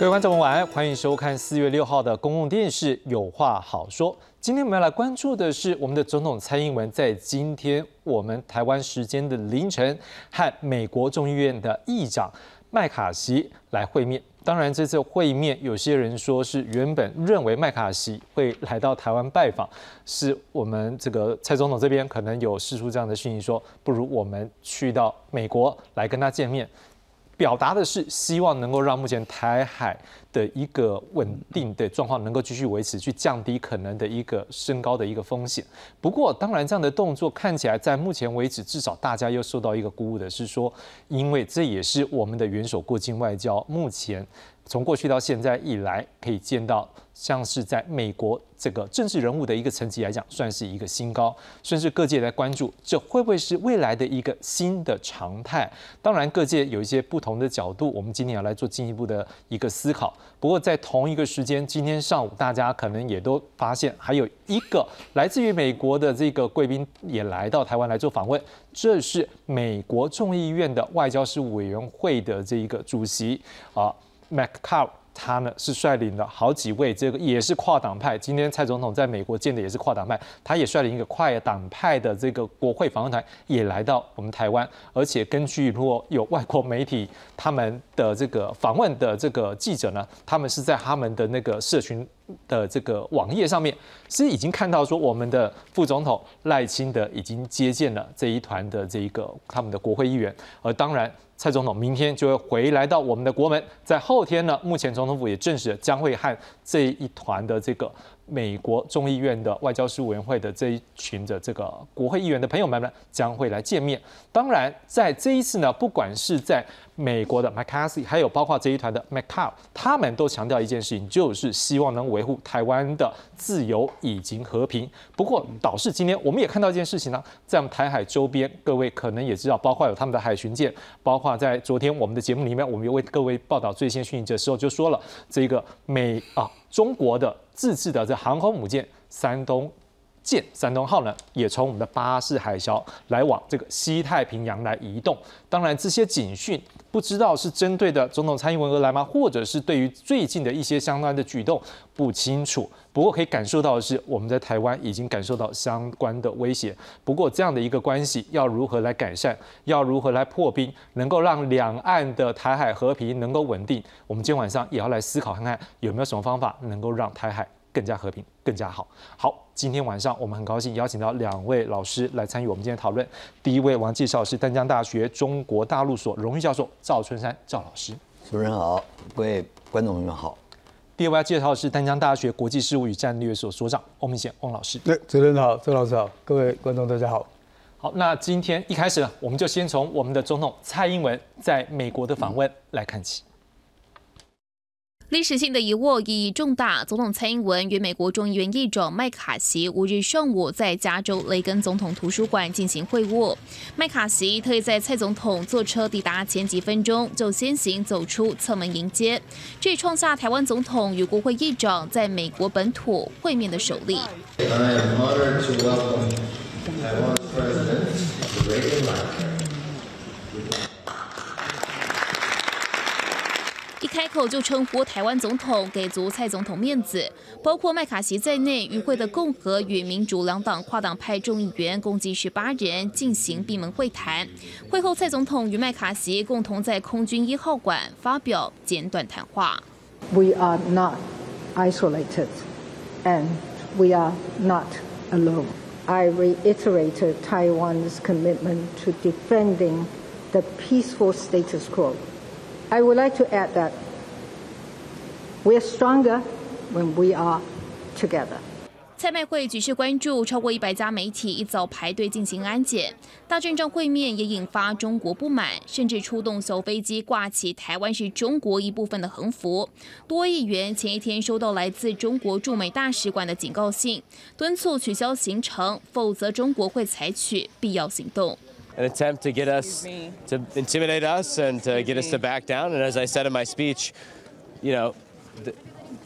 各位观众晚安，欢迎收看四月六号的公共电视《有话好说》。今天我们要来关注的是，我们的总统蔡英文在今天我们台湾时间的凌晨，和美国众议院的议长麦卡锡来会面。当然，这次会面，有些人说是原本认为麦卡锡会来到台湾拜访，是我们这个蔡总统这边可能有释出这样的讯息，说不如我们去到美国来跟他见面。表达的是希望能够让目前台海的一个稳定的状况能够继续维持，去降低可能的一个升高的一个风险。不过，当然这样的动作看起来在目前为止，至少大家又受到一个鼓舞的是说，因为这也是我们的元首过境外交目前。从过去到现在以来，可以见到像是在美国这个政治人物的一个层级来讲，算是一个新高，甚至各界在关注，这会不会是未来的一个新的常态？当然，各界有一些不同的角度，我们今天要来做进一步的一个思考。不过，在同一个时间，今天上午大家可能也都发现，还有一个来自于美国的这个贵宾也来到台湾来做访问，这是美国众议院的外交事务委员会的这一个主席啊。McCall 他呢是率领了好几位，这个也是跨党派。今天蔡总统在美国见的也是跨党派，他也率领一个跨党派的这个国会访问团也来到我们台湾。而且根据如果有外国媒体他们的这个访问的这个记者呢，他们是在他们的那个社群的这个网页上面是已经看到说，我们的副总统赖清德已经接见了这一团的这一个他们的国会议员。而当然。蔡总统明天就会回来到我们的国门，在后天呢，目前总统府也证实将会和这一团的这个。美国众议院的外交事务委员会的这一群的这个国会议员的朋友们呢，将会来见面。当然，在这一次呢，不管是在美国的 McCarthy，还有包括这一团的 m c c a l 他们都强调一件事情，就是希望能维护台湾的自由以及和平。不过，导致今天我们也看到一件事情呢，在我们台海周边，各位可能也知道，包括有他们的海巡舰，包括在昨天我们的节目里面，我们有为各位报道最新讯息的时候，就说了这个美啊。中国的自制的这航空母舰山东舰、山东号呢，也从我们的巴士海峡来往这个西太平洋来移动。当然，这些警讯不知道是针对的总统蔡英文而来吗？或者是对于最近的一些相关的举动不清楚。不过可以感受到的是，我们在台湾已经感受到相关的威胁。不过这样的一个关系要如何来改善？要如何来破冰？能够让两岸的台海和平能够稳定？我们今天晚上也要来思考看看有没有什么方法能够让台海。更加和平，更加好。好，今天晚上我们很高兴邀请到两位老师来参与我们今天讨论。第一位我要介绍是丹江大学中国大陆所荣誉教授赵春山赵老师。主持人好，各位观众朋友们好。第二位要介绍的是丹江大学国际事务与战略所所长翁明贤翁老师。对，主持人好，周老师好，各位观众大家好。好，那今天一开始呢，我们就先从我们的总统蔡英文在美国的访问来看起。历史性的一握意义重大，总统蔡英文与美国众议院议长麦卡锡五日上午在加州雷根总统图书馆进行会晤。麦卡锡特意在蔡总统坐车抵达前几分钟就先行走出侧门迎接，这创下台湾总统与国会议长在美国本土会面的首例。开口就称呼台湾总统，给足蔡总统面子。包括麦卡锡在内，与会的共和与民主两党跨党派众议员共计十八人进行闭门会谈。会后，蔡总统与麦卡锡共同在空军一号馆发表简短谈话。We are not isolated, and we are not alone. I reiterated Taiwan's commitment to defending the peaceful status quo. I would like to add that we are stronger when we are together. 蔡麦会举世关注，超过一百家媒体一早排队进行安检。大阵仗会面也引发中国不满，甚至出动小飞机挂起“台湾是中国一部分”的横幅。多议员前一天收到来自中国驻美大使馆的警告信，敦促取消行程，否则中国会采取必要行动。An attempt to get us to intimidate us and to get us to back down. And as I said in my speech, you know, the,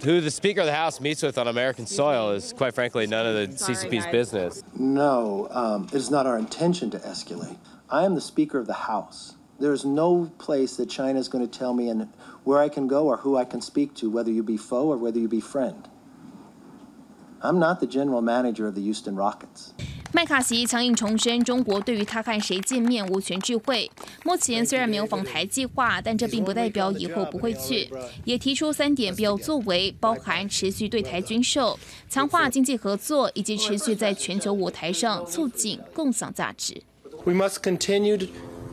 who the Speaker of the House meets with on American soil is, quite frankly, none of the CCP's business. No, um, it is not our intention to escalate. I am the Speaker of the House. There's no place that China is going to tell me and where I can go or who I can speak to, whether you be foe or whether you be friend. I'm not the general manager of the Houston Rockets. 麦卡锡强硬重申，中国对于他和谁见面无权智慧。目前虽然没有访台计划，但这并不代表以后不会去。也提出三点必要作为，包含持续对台军售、强化经济合作，以及持续在全球舞台上促进共享价值。We must continue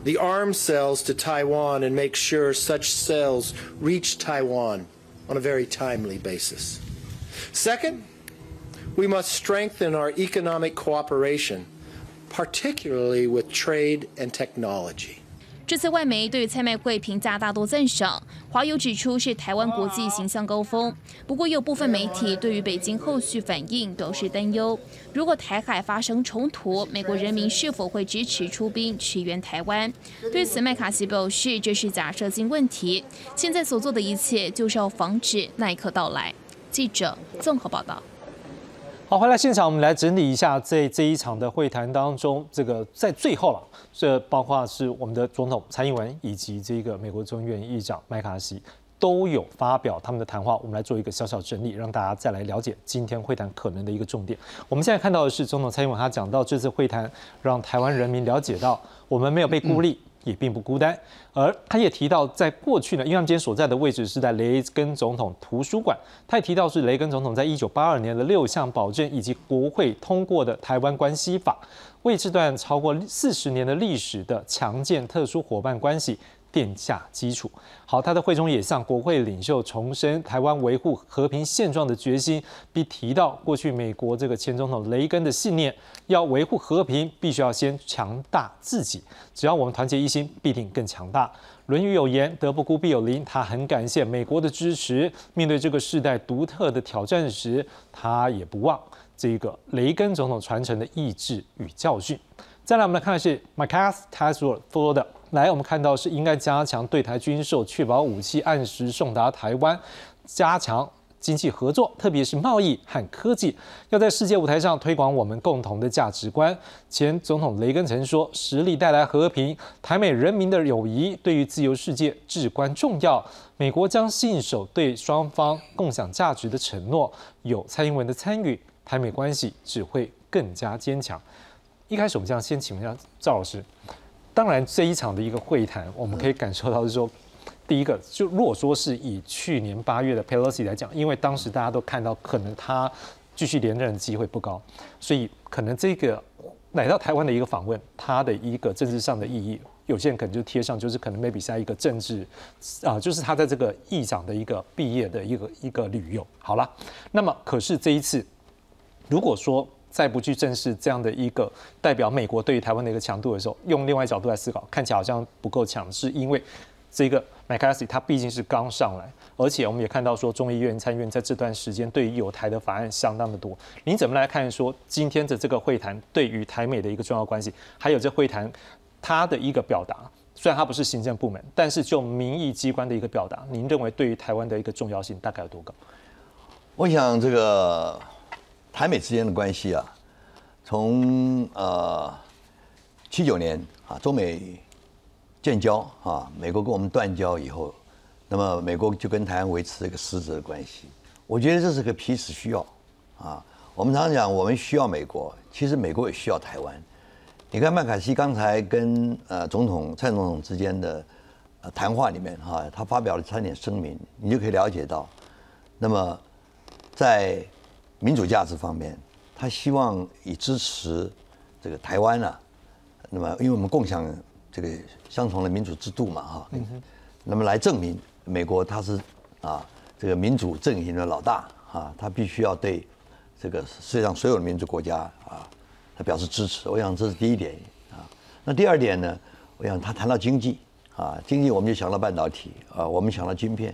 the arms sales to Taiwan and make sure such sales reach Taiwan on a very timely basis. Second, we must strengthen our economic cooperation, particularly with trade and technology. 这次外媒对蔡麦会评价大多赞赏，华友指出是台湾国际形象高峰。不过，有部分媒体对于北京后续反应表示担忧。如果台海发生冲突，美国人民是否会支持出兵驰援台湾？对此，麦卡锡表示这是假设性问题。现在所做的一切就是要防止那一刻到来。记者综合报道。好，回来现场，我们来整理一下在这一场的会谈当中，这个在最后了，这包括是我们的总统蔡英文以及这个美国众议院议长麦卡锡都有发表他们的谈话，我们来做一个小小整理，让大家再来了解今天会谈可能的一个重点。我们现在看到的是总统蔡英文他讲到这次会谈让台湾人民了解到我们没有被孤立。也并不孤单，而他也提到，在过去呢，因为他们今天所在的位置是在雷根总统图书馆，他也提到是雷根总统在一九八二年的六项保证以及国会通过的台湾关系法，为这段超过四十年的历史的强健特殊伙伴关系。奠下基础。好，他的会中也向国会领袖重申台湾维护和平现状的决心，并提到过去美国这个前总统雷根的信念：要维护和平，必须要先强大自己。只要我们团结一心，必定更强大。《论语》有言：“德不孤，必有邻。”他很感谢美国的支持，面对这个时代独特的挑战时，他也不忘这个雷根总统传承的意志与教训。再来，我们来看的是 McCarthy Task Force 的。来，我们看到是应该加强对台军售，确保武器按时送达台湾，加强经济合作，特别是贸易和科技，要在世界舞台上推广我们共同的价值观。前总统雷根曾说：“实力带来和平，台美人民的友谊对于自由世界至关重要。美国将信守对双方共享价值的承诺。有蔡英文的参与，台美关系只会更加坚强。”一开始，我们这样先请问一下赵老师。当然，这一场的一个会谈，我们可以感受到是说，第一个，就如果说是以去年八月的 Pelosi 来讲，因为当时大家都看到可能他继续连任的机会不高，所以可能这个来到台湾的一个访问，他的一个政治上的意义，有些人可能就贴上就是可能 maybe 下一个政治啊，就是他在这个议长的一个毕业的一个一个旅游。好了，那么可是这一次，如果说。再不去正视这样的一个代表美国对于台湾的一个强度的时候，用另外角度来思考，看起来好像不够强，是因为这个麦卡锡他毕竟是刚上来，而且我们也看到说众议院参议院在这段时间对于有台的法案相当的多。您怎么来看说今天的这个会谈对于台美的一个重要关系，还有这会谈它的一个表达？虽然它不是行政部门，但是就民意机关的一个表达，您认为对于台湾的一个重要性大概有多高？我想这个。台美之间的关系啊，从呃七九年啊中美建交啊，美国跟我们断交以后，那么美国就跟台湾维持一个实质的关系。我觉得这是个彼此需要啊。我们常常讲，我们需要美国，其实美国也需要台湾。你看麦卡锡刚才跟呃总统蔡总统之间的谈话里面哈，他发表了三点声明，你就可以了解到，那么在。民主价值方面，他希望以支持这个台湾啊，那么因为我们共享这个相同的民主制度嘛，哈，那么来证明美国他是啊这个民主阵营的老大啊，他必须要对这个世界上所有的民主国家啊，他表示支持。我想这是第一点啊。那第二点呢，我想他谈到经济啊，经济我们就想到半导体啊，我们想到晶片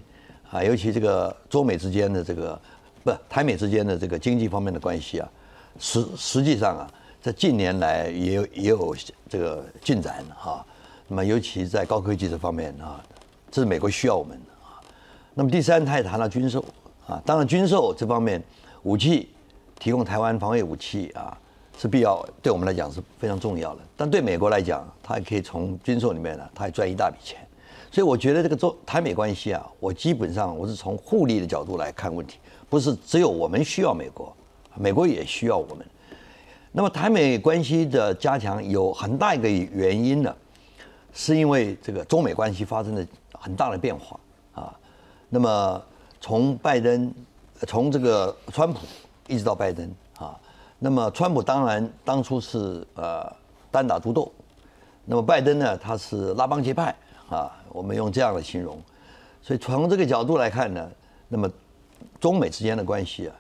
啊，尤其这个中美之间的这个。不，台美之间的这个经济方面的关系啊，实实际上啊，在近年来也有也有这个进展哈。那么尤其在高科技这方面啊，这是美国需要我们的啊。那么第三，他也谈到军售啊，当然军售这方面武器提供台湾防卫武器啊，是必要，对我们来讲是非常重要的。但对美国来讲，它也可以从军售里面呢，它还赚一大笔钱。所以我觉得这个中台美关系啊，我基本上我是从互利的角度来看问题，不是只有我们需要美国，美国也需要我们。那么台美关系的加强有很大一个原因呢，是因为这个中美关系发生了很大的变化啊。那么从拜登，从这个川普一直到拜登啊，那么川普当然当初是呃单打独斗，那么拜登呢他是拉帮结派啊，我们用这样的形容。所以从这个角度来看呢，那么中美之间的关系啊，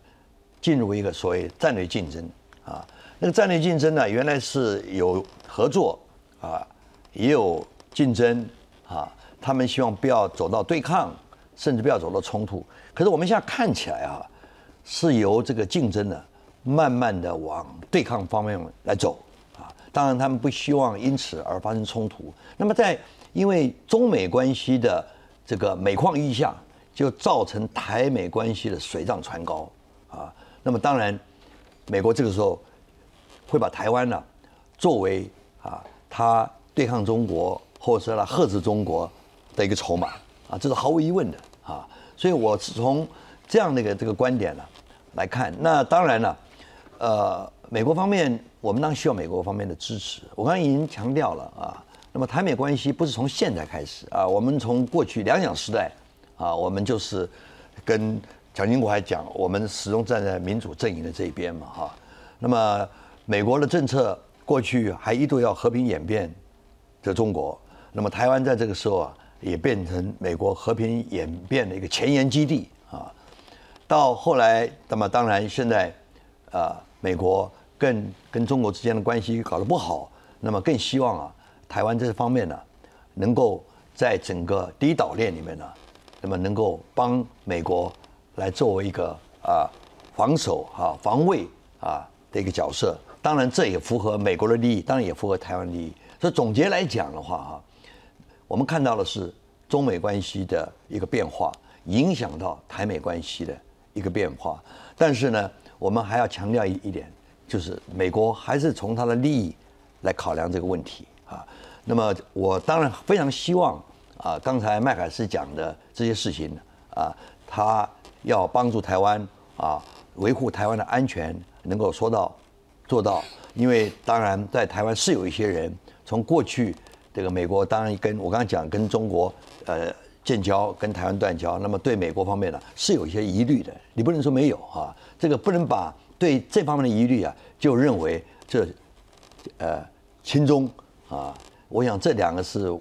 进入一个所谓战略竞争啊。那个战略竞争呢，原来是有合作啊，也有竞争啊。他们希望不要走到对抗，甚至不要走到冲突。可是我们现在看起来啊，是由这个竞争呢，慢慢的往对抗方面来走啊。当然，他们不希望因此而发生冲突。那么，在因为中美关系的这个每况愈下，就造成台美关系的水涨船高啊。那么，当然，美国这个时候。会把台湾呢作为啊，他对抗中国或者是他遏制中国的一个筹码啊，这是毫无疑问的啊。所以我是从这样的一个这个观点呢来看。那当然了，呃，美国方面我们当然需要美国方面的支持。我刚才已经强调了啊，那么台美关系不是从现在开始啊，我们从过去两蒋时代啊，我们就是跟蒋经国还讲，我们始终站在民主阵营的这一边嘛哈。那么。美国的政策过去还一度要和平演变的中国，那么台湾在这个时候啊，也变成美国和平演变的一个前沿基地啊。到后来，那么当然现在啊，美国更跟中国之间的关系搞得不好，那么更希望啊，台湾这方面呢，能够在整个第一岛链里面呢，那么能够帮美国来作为一个啊防守啊防卫啊的一个角色。当然，这也符合美国的利益，当然也符合台湾利益。所以总结来讲的话，哈，我们看到的是中美关系的一个变化，影响到台美关系的一个变化。但是呢，我们还要强调一一点，就是美国还是从它的利益来考量这个问题啊。那么，我当然非常希望啊，刚才麦凯斯讲的这些事情啊，他要帮助台湾啊，维护台湾的安全，能够说到。做到，因为当然在台湾是有一些人从过去这个美国当然跟我刚刚讲跟中国呃建交，跟台湾断交，那么对美国方面呢是有一些疑虑的，你不能说没有啊，这个不能把对这方面的疑虑啊就认为这呃轻中啊，我想这两个是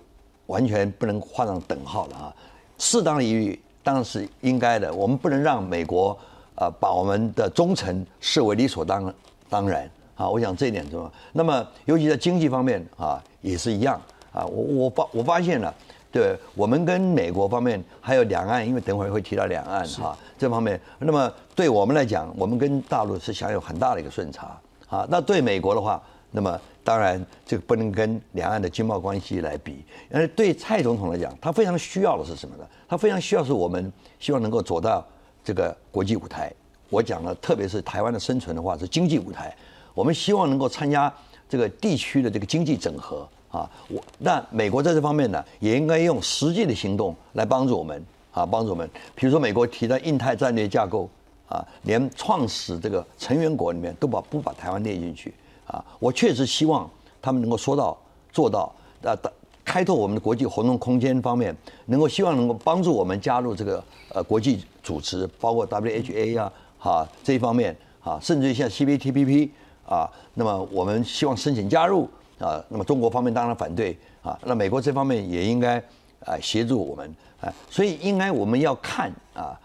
完全不能画上等号的啊，适当的疑虑当然是应该的，我们不能让美国啊把我们的忠诚视为理所当当然。啊，我想这一点重要。那么，尤其在经济方面啊，也是一样啊。我我发我发现了，对我们跟美国方面还有两岸，因为等会儿会提到两岸哈这方面。那么对我们来讲，我们跟大陆是享有很大的一个顺差啊。那对美国的话，那么当然这个不能跟两岸的经贸关系来比。而对蔡总统来讲，他非常需要的是什么呢？他非常需要是我们希望能够走到这个国际舞台。我讲了，特别是台湾的生存的话，是经济舞台。我们希望能够参加这个地区的这个经济整合啊，我那美国在这方面呢，也应该用实际的行动来帮助我们啊，帮助我们。比如说美国提的印太战略架构啊，连创始这个成员国里面都把不把台湾列进去啊，我确实希望他们能够说到做到啊，开拓我们的国际活动空间方面，能够希望能够帮助我们加入这个呃国际组织，包括 WHA 啊，哈这一方面啊，甚至于像 CPTPP。啊，那么我们希望申请加入啊，那么中国方面当然反对啊，那美国这方面也应该啊协助我们啊，所以应该我们要看啊，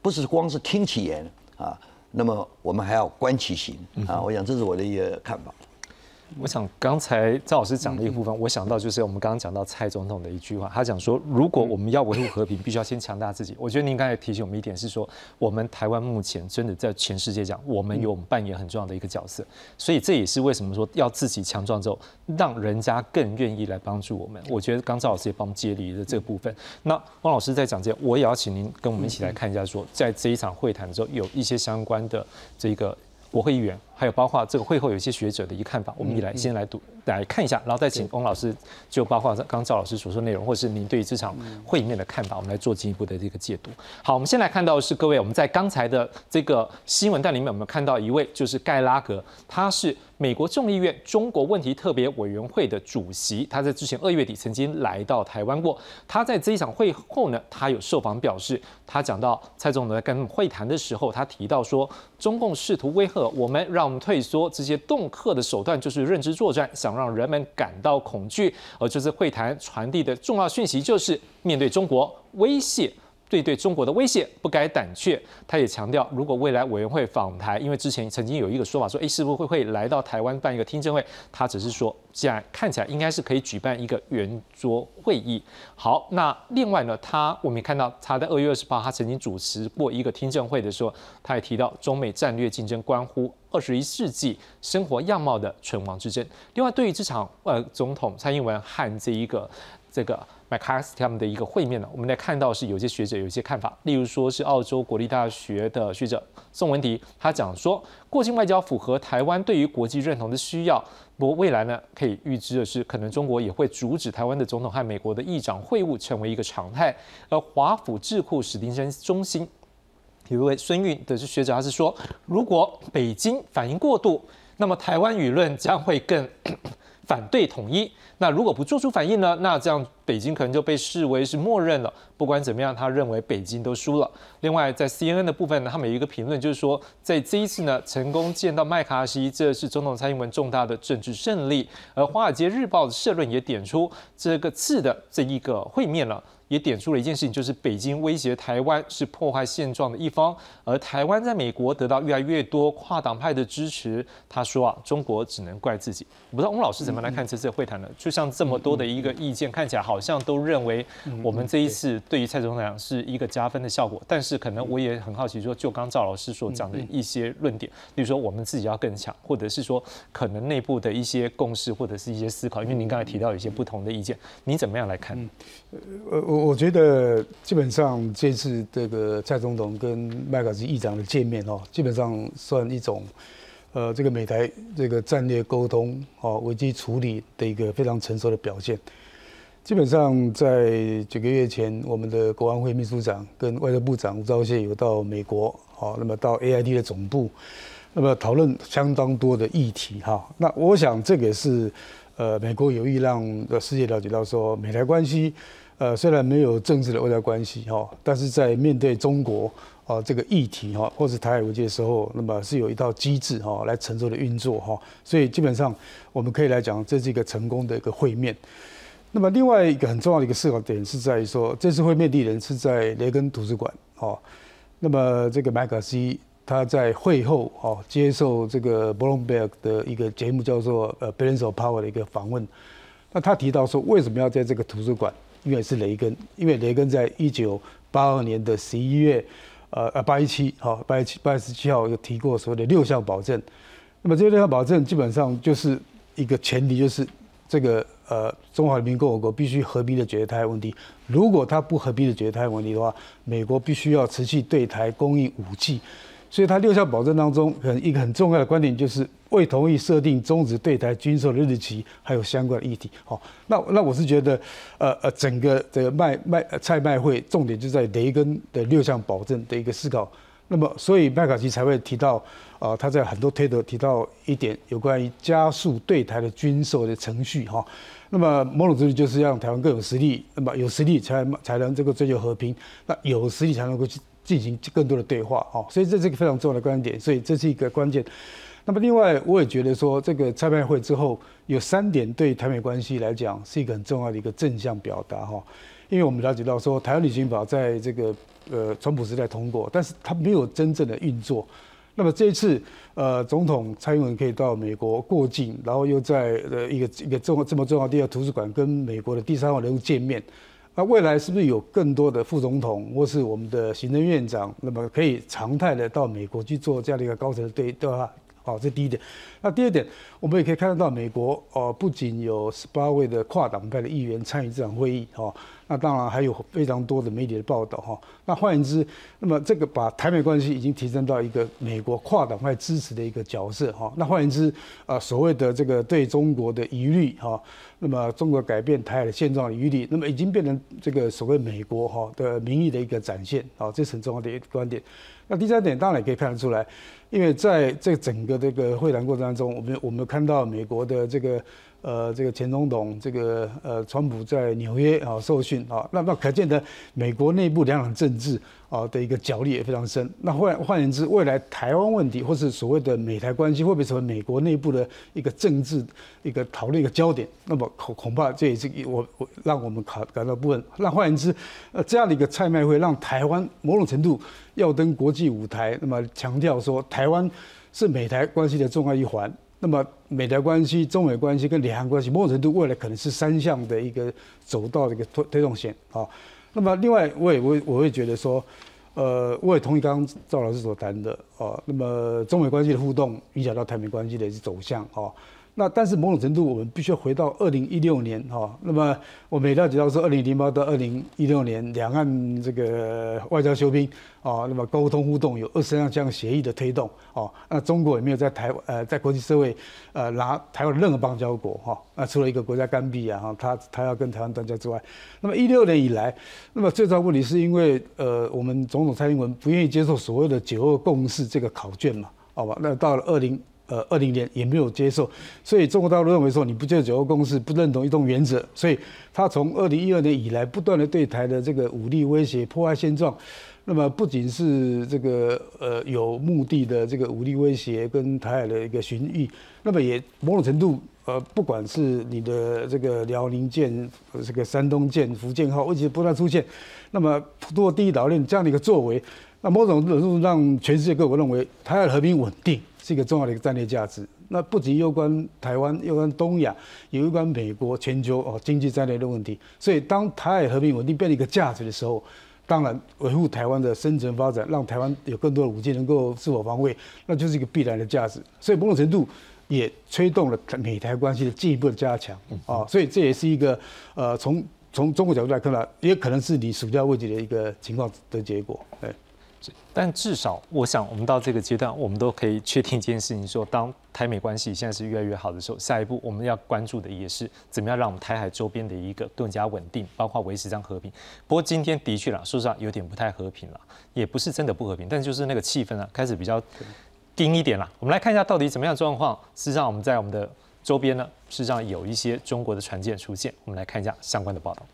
不是光是听其言啊，那么我们还要观其行啊，我想这是我的一个看法。我想刚才赵老师讲的一个部分，我想到就是我们刚刚讲到蔡总统的一句话，他讲说，如果我们要维护和平，必须要先强大自己。我觉得您刚才提醒我们一点是说，我们台湾目前真的在全世界讲，我们有扮演很重要的一个角色，所以这也是为什么说要自己强壮之后，让人家更愿意来帮助我们。我觉得刚赵老师也帮我们接力的这个部分。那汪老师在讲这，我也要请您跟我们一起来看一下，说在这一场会谈之后，有一些相关的这个。国会议员，还有包括这个会后有一些学者的一个看法，我们一来先来读来看一下，然后再请翁老师就包括刚刚赵老师所说内容，或是您对于这场会议面的看法，我们来做进一步的这个解读。好，我们先来看到是各位，我们在刚才的这个新闻带里面，我们看到一位就是盖拉格，他是美国众议院中国问题特别委员会的主席，他在之前二月底曾经来到台湾过。他在这一场会后呢，他有受访表示，他讲到蔡总统在跟会谈的时候，他提到说，中共试图威吓我们，让我们退缩，这些恫吓的手段就是认知作战，想让人们感到恐惧。而这次会谈传递的重要讯息就是，面对中国威胁。对对中国的威胁不该胆怯，他也强调，如果未来委员会访台，因为之前曾经有一个说法说，哎，是不是会会来到台湾办一个听证会？他只是说，既然看起来应该是可以举办一个圆桌会议。好，那另外呢，他我们也看到他在二月二十八，他曾经主持过一个听证会的时候，他也提到中美战略竞争关乎二十一世纪生活样貌的存亡之争。另外，对于这场呃总统蔡英文和这一个这个。麦卡锡他们的一个会面呢，我们来看到是有些学者有一些看法，例如说是澳洲国立大学的学者宋文迪，他讲说，过境外交符合台湾对于国际认同的需要，不过未来呢，可以预知的是，可能中国也会阻止台湾的总统和美国的议长会晤成为一个常态。而华府智库史丁森中心有一位孙运的学者，他是说，如果北京反应过度，那么台湾舆论将会更反对统一。那如果不做出反应呢？那这样北京可能就被视为是默认了。不管怎么样，他认为北京都输了。另外，在 CNN 的部分呢，他们有一个评论，就是说，在这一次呢，成功见到麦卡锡，这是总统蔡英文重大的政治胜利。而《华尔街日报》的社论也点出这个次的这一个会面了。也点出了一件事情，就是北京威胁台湾是破坏现状的一方，而台湾在美国得到越来越多跨党派的支持。他说啊，中国只能怪自己。我不知道翁老师怎么来看这次会谈呢？就像这么多的一个意见，看起来好像都认为我们这一次对于蔡总统是一个加分的效果。但是可能我也很好奇，说就刚赵老师所讲的一些论点，比如说我们自己要更强，或者是说可能内部的一些共识或者是一些思考。因为您刚才提到有一些不同的意见，你怎么样来看？呃。我我觉得基本上这次这个蔡总统跟麦卡锡议长的见面哦，基本上算一种呃这个美台这个战略沟通哦危机处理的一个非常成熟的表现。基本上在几个月前，我们的国安会秘书长跟外交部长吴钊燮有到美国哦，那么到 AID 的总部，那么讨论相当多的议题哈。那我想这个是呃美国有意让世界了解到说美台关系。呃，虽然没有政治的外交关系哈，但是在面对中国啊这个议题哈，或是台海危机的时候，那么是有一套机制哈来承受的运作哈，所以基本上我们可以来讲，这是一个成功的一个会面。那么另外一个很重要的一个思考点是在于说，这次会面地点是在雷根图书馆哦。那么这个麦卡锡他在会后哦接受这个 Bloomberg 的一个节目叫做呃 Balance of Power 的一个访问，那他提到说为什么要在这个图书馆？因为是雷根，因为雷根在一九八二年的十一月，呃呃八一七，好八一七八月十七号有提过所谓的六项保证。那么这六项保证基本上就是一个前提，就是这个呃中华人民共和国必须和平的解决台湾问题。如果他不和平的解决台湾问题的话，美国必须要持续对台供应武器。所以，他六项保证当中，很一个很重要的观点就是。未同意设定终止对台军售的日期，还有相关的议题。好，那那我是觉得，呃呃，整个这个麦麦蔡麦会重点就在雷根的六项保证的一个思考。那么，所以麦卡锡才会提到，啊，他在很多推特提到一点有关于加速对台的军售的程序。哈，那么某种程度就是让台湾更有实力，那么有实力才才能这个追求和平，那有实力才能够去进行更多的对话。哦，所以这是一个非常重要的观点。所以这是一个关键。那么另外，我也觉得说，这个蔡派会之后有三点对台美关系来讲是一个很重要的一个正向表达哈，因为我们了解到说，台湾旅行法在这个呃川普时代通过，但是它没有真正的运作。那么这一次，呃，总统蔡英文可以到美国过境，然后又在呃一个一个重这么重要的图书馆跟美国的第三号人物见面，那未来是不是有更多的副总统或是我们的行政院长，那么可以常态的到美国去做这样的一个高层对对话？好，这第一点。那第二点，我们也可以看得到，美国哦，不仅有十八位的跨党派的议员参与这场会议，哦，那当然还有非常多的媒体的报道哈。那换言之，那么这个把台美关系已经提升到一个美国跨党派支持的一个角色哈。那换言之，啊所谓的这个对中国的疑虑哈，那么中国改变台海的现状的疑虑，那么已经变成这个所谓美国哈的民意的一个展现啊，这是很重要的一个观点。那第三点当然也可以看得出来，因为在这整个这个会谈过程当中，我们我们看到美国的这个。呃，这个前总统这个呃，川普在纽约啊受训啊，那那可见的美国内部两党政治啊的一个角力也非常深。那换换言之，未来台湾问题或是所谓的美台关系会不会成为美国内部的一个政治一个讨论一个焦点？那么恐恐怕这也是我我让我们感感到部分。那换言之，呃，这样的一个菜卖会让台湾某种程度要登国际舞台，那么强调说台湾是美台关系的重要一环。那么美台关系、中美关系跟两岸关系，某种程度未来可能是三项的一个走到的一个推推动线啊。那么另外，我也我我会觉得说，呃，我也同意刚刚赵老师所谈的啊。那么中美关系的互动影响到台美关系的一走向啊。那但是某种程度，我们必须要回到二零一六年哈。那么我们也了解到说，二零零八到二零一六年两岸这个外交修兵啊，那么沟通互动有二十项这样协议的推动啊。那中国也没有在台呃在国际社会呃拿台湾任何邦交国哈。那除了一个国家甘比啊哈，他他要跟台湾断交之外，那么一六年以来，那么最大问题是因为呃我们总统蔡英文不愿意接受所谓的九二共识这个考卷嘛，好吧？那到了二零。呃，二零年也没有接受，所以中国大陆认为说你不接受九二共识，不认同一动原则，所以他从二零一二年以来不断的对台的这个武力威胁、破坏现状，那么不仅是这个呃有目的的这个武力威胁跟台海的一个巡弋，那么也某种程度呃，不管是你的这个辽宁舰、这个山东舰、福建号，而且不断出现，那么通过第一岛链这样的一个作为，那某种程度让全世界各国认为台海和平稳定。是一个重要的一个战略价值。那不仅有关台湾，有关东亚，也有关美国全球哦经济战略的问题。所以，当台海和平稳定变成一个价值的时候，当然维护台湾的生存发展，让台湾有更多的武器能够自我防卫，那就是一个必然的价值。所以，某种程度也推动了美台关系的进一步的加强啊。所以，这也是一个呃，从从中国角度来看呢，也可能是你暑假未解的一个情况的结果。对。但至少，我想我们到这个阶段，我们都可以确定一件事情：说当台美关系现在是越来越好的时候，下一步我们要关注的也是怎么样让我们台海周边的一个更加稳定，包括维持这样和平。不过今天的确啦，说实话有点不太和平了，也不是真的不和平，但就是那个气氛啊，开始比较低一点了。我们来看一下到底怎么样状况。事实上，我们在我们的周边呢，事实上有一些中国的船舰出现。我们来看一下相关的报道。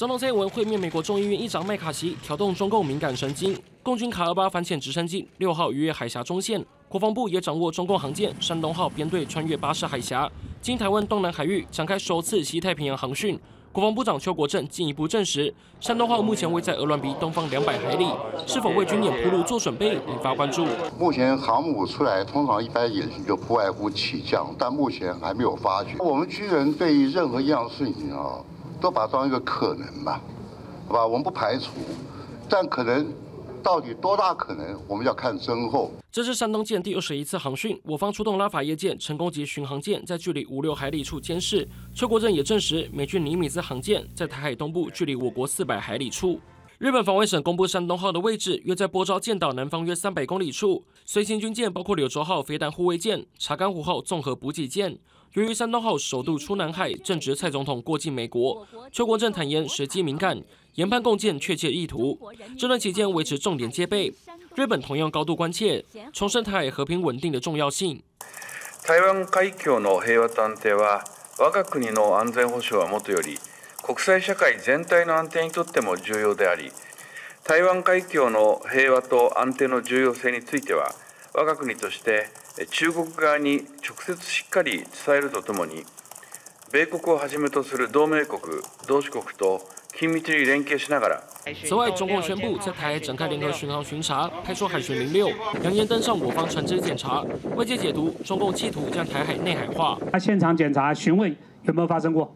总统蔡文会面美国众议院议长麦卡锡，挑动中共敏感神经。共军卡尔巴反潜直升机六号逾越海峡中线，国防部也掌握中共航舰山东号编队穿越巴士海峡，经台湾东南海域展开首次西太平洋航训。国防部长邱国正进一步证实，山东号目前位在鹅銮鼻东方两百海里，是否为军演铺路做准备，引发关注。目前航母出来，通常一般演习就不外乎起降，但目前还没有发觉。我们军人对于任何一样事情啊。都把它当一个可能吧，好吧，我们不排除，但可能到底多大可能，我们要看身后。这是山东舰第二十一次航训，我方出动拉法叶舰成功及巡航舰在距离五六海里处监视。邱国正也证实，美军尼米兹航舰在台海东部距离我国四百海里处。日本防卫省公布山东号的位置，约在波昭舰岛南方约三百公里处。随行军舰包括柳州号飞弹护卫舰、查干湖号综合补给舰。由于山东号首度出南海，正值蔡总统过境美国，邱国正坦言时机敏感，研判共建确切意图。这段期间维持重点戒备。日本同样高度关切，重申台海和平稳定的重要性。台湾海峡の平和と安定は我が国の安全保障はもとより国際社会全体の安定にとっても重要であり、台湾海峡の平和と安定の重要性については我が国として 中国側に直接しっかり伝えるとともに、米国をはじめとする同盟国、同志国と緊密に連携しながら。此外，中共宣布在台海展开联合巡航巡查，派出海巡零六，扬言登上我方船只检查。外界解读，中共企图将台海内海化。他现场检查询问有没有发生过？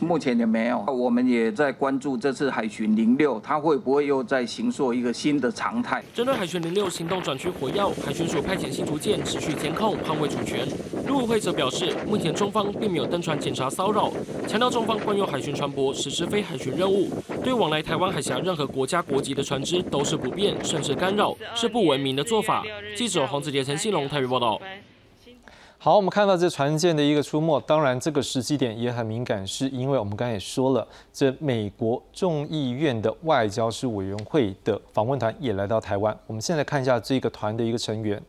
目前也没有，我们也在关注这次海巡零六，它会不会又在形塑一个新的常态？针对海巡零六行动转趋火药，海巡署派遣新竹舰持续监控，捍卫主权。陆委会则表示，目前中方并没有登船检查骚扰，强调中方惯用海巡船舶实施非海巡任务，对往来台湾海峡任何国家国籍的船只都是不便甚至干扰，是不文明的做法。记者黄子杰、陈信龙台北报道。好，我们看到这船舰的一个出没，当然这个时机点也很敏感，是因为我们刚才也说了，这美国众议院的外交事务委员会的访问团也来到台湾。我们现在看一下这个团的一个成员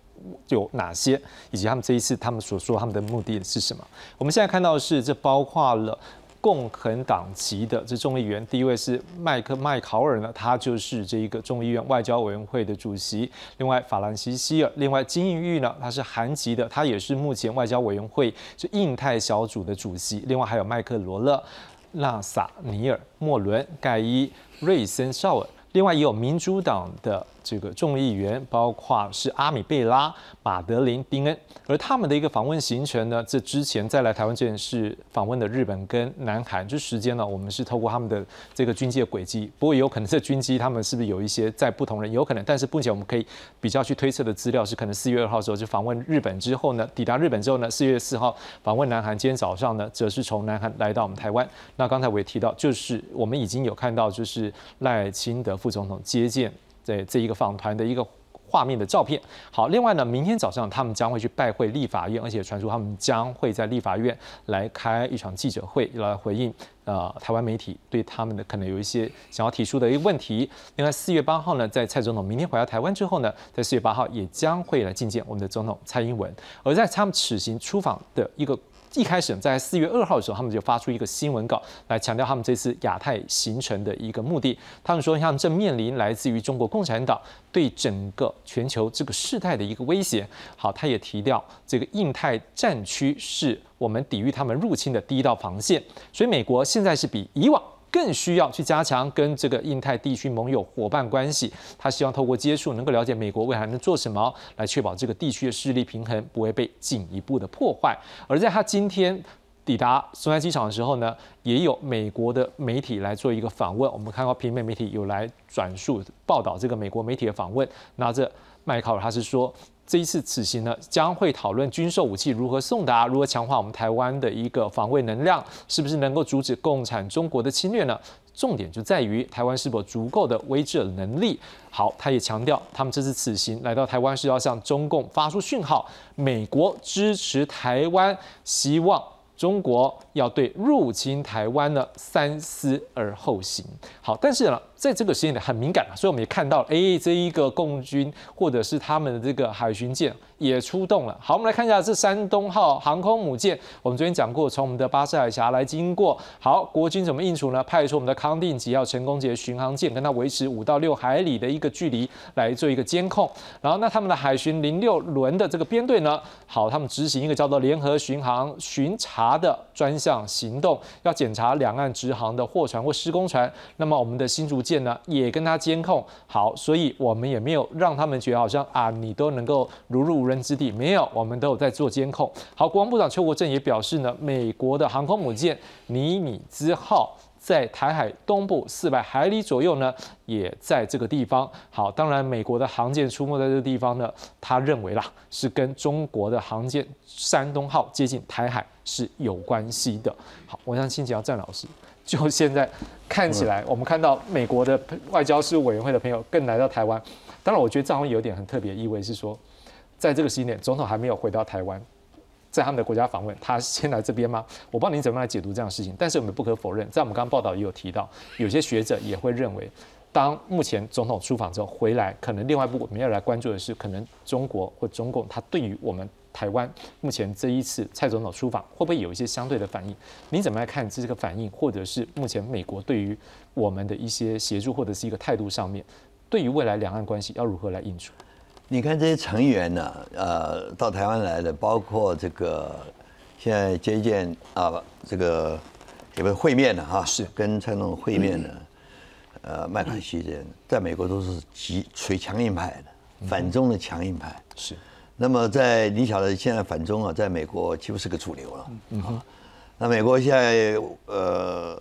有哪些，以及他们这一次他们所说他们的目的是什么。我们现在看到的是，这包括了。共和党籍的这众议员，第一位是麦克麦考尔呢，他就是这一个众议院外交委员会的主席。另外，法兰西希尔，另外金义玉呢，他是韩籍的，他也是目前外交委员会是印太小组的主席。另外还有麦克罗勒、纳萨尼尔、莫伦、盖伊、瑞森绍尔。另外也有民主党的这个众议员，包括是阿米贝拉、马德琳、丁恩，而他们的一个访问行程呢，这之前再来台湾这件事访问的日本跟南韩，这时间呢，我们是透过他们的这个军机的轨迹，不过有可能这军机他们是不是有一些在不同人，有可能，但是目前我们可以比较去推测的资料是，可能四月二号的时候就访问日本之后呢，抵达日本之后呢，四月四号访问南韩，今天早上呢，则是从南韩来到我们台湾。那刚才我也提到，就是我们已经有看到，就是赖清德。副总统接见对这一个访团的一个画面的照片。好，另外呢，明天早上他们将会去拜会立法院，而且传出他们将会在立法院来开一场记者会，来回应呃台湾媒体对他们的可能有一些想要提出的一个问题。另外，四月八号呢，在蔡总统明天回到台湾之后呢，在四月八号也将会来觐见我们的总统蔡英文。而在他们此行出访的一个。一开始在四月二号的时候，他们就发出一个新闻稿来强调他们这次亚太行程的一个目的。他们说，他们正面临来自于中国共产党对整个全球这个事态的一个威胁。好，他也提到这个印太战区是我们抵御他们入侵的第一道防线。所以，美国现在是比以往。更需要去加强跟这个印太地区盟友伙伴关系，他希望透过接触能够了解美国未来能做什么，来确保这个地区的势力平衡不会被进一步的破坏。而在他今天抵达松山机场的时候呢，也有美国的媒体来做一个访问。我们看到平面媒体有来转述报道这个美国媒体的访问，那这麦考尔他是说。这一次此行呢，将会讨论军售武器如何送达，如何强化我们台湾的一个防卫能量，是不是能够阻止共产中国的侵略呢？重点就在于台湾是否足够的威慑能力。好，他也强调，他们这次此行来到台湾是要向中共发出讯号，美国支持台湾，希望。中国要对入侵台湾呢三思而后行。好，但是呢，在这个时间点很敏感啊，所以我们也看到，哎，这一个共军或者是他们的这个海巡舰也出动了。好，我们来看一下这山东号航空母舰，我们昨天讲过，从我们的巴士海峡来经过。好，国军怎么应处呢？派出我们的康定级要成功级巡航舰，跟它维持五到六海里的一个距离来做一个监控。然后，那他们的海巡零六轮的这个编队呢？好，他们执行一个叫做联合巡航巡查。的专项行动要检查两岸直航的货船或施工船，那么我们的新竹舰呢也跟他监控好，所以我们也没有让他们觉得好像啊你都能够如入无人之地，没有，我们都有在做监控。好，国防部长邱国正也表示呢，美国的航空母舰尼米兹号。在台海东部四百海里左右呢，也在这个地方。好，当然美国的航舰出没在这个地方呢，他认为啦是跟中国的航舰山东号接近台海是有关系的。好，我想请教郑老师，就现在看起来，我们看到美国的外交事务委员会的朋友更来到台湾。当然，我觉得这好像有点很特别意味，是说在这个时间点，总统还没有回到台湾。在他们的国家访问，他先来这边吗？我不知道您怎么来解读这样的事情。但是我们不可否认，在我们刚刚报道也有提到，有些学者也会认为，当目前总统出访之后回来，可能另外一部我们要来关注的是，可能中国或中共他对于我们台湾目前这一次蔡总统出访，会不会有一些相对的反应？你怎么来看这个反应，或者是目前美国对于我们的一些协助或者是一个态度上面，对于未来两岸关系要如何来应处？你看这些成员呢，呃，到台湾来的，包括这个现在接见啊，这个有没有会面的哈？是跟蔡总统会面的，呃，麦卡锡这在美国都是极属于强硬派的，反中的强硬派。是。那么在你晓得现在反中啊，在美国几乎是个主流了。嗯哼。那美国现在呃，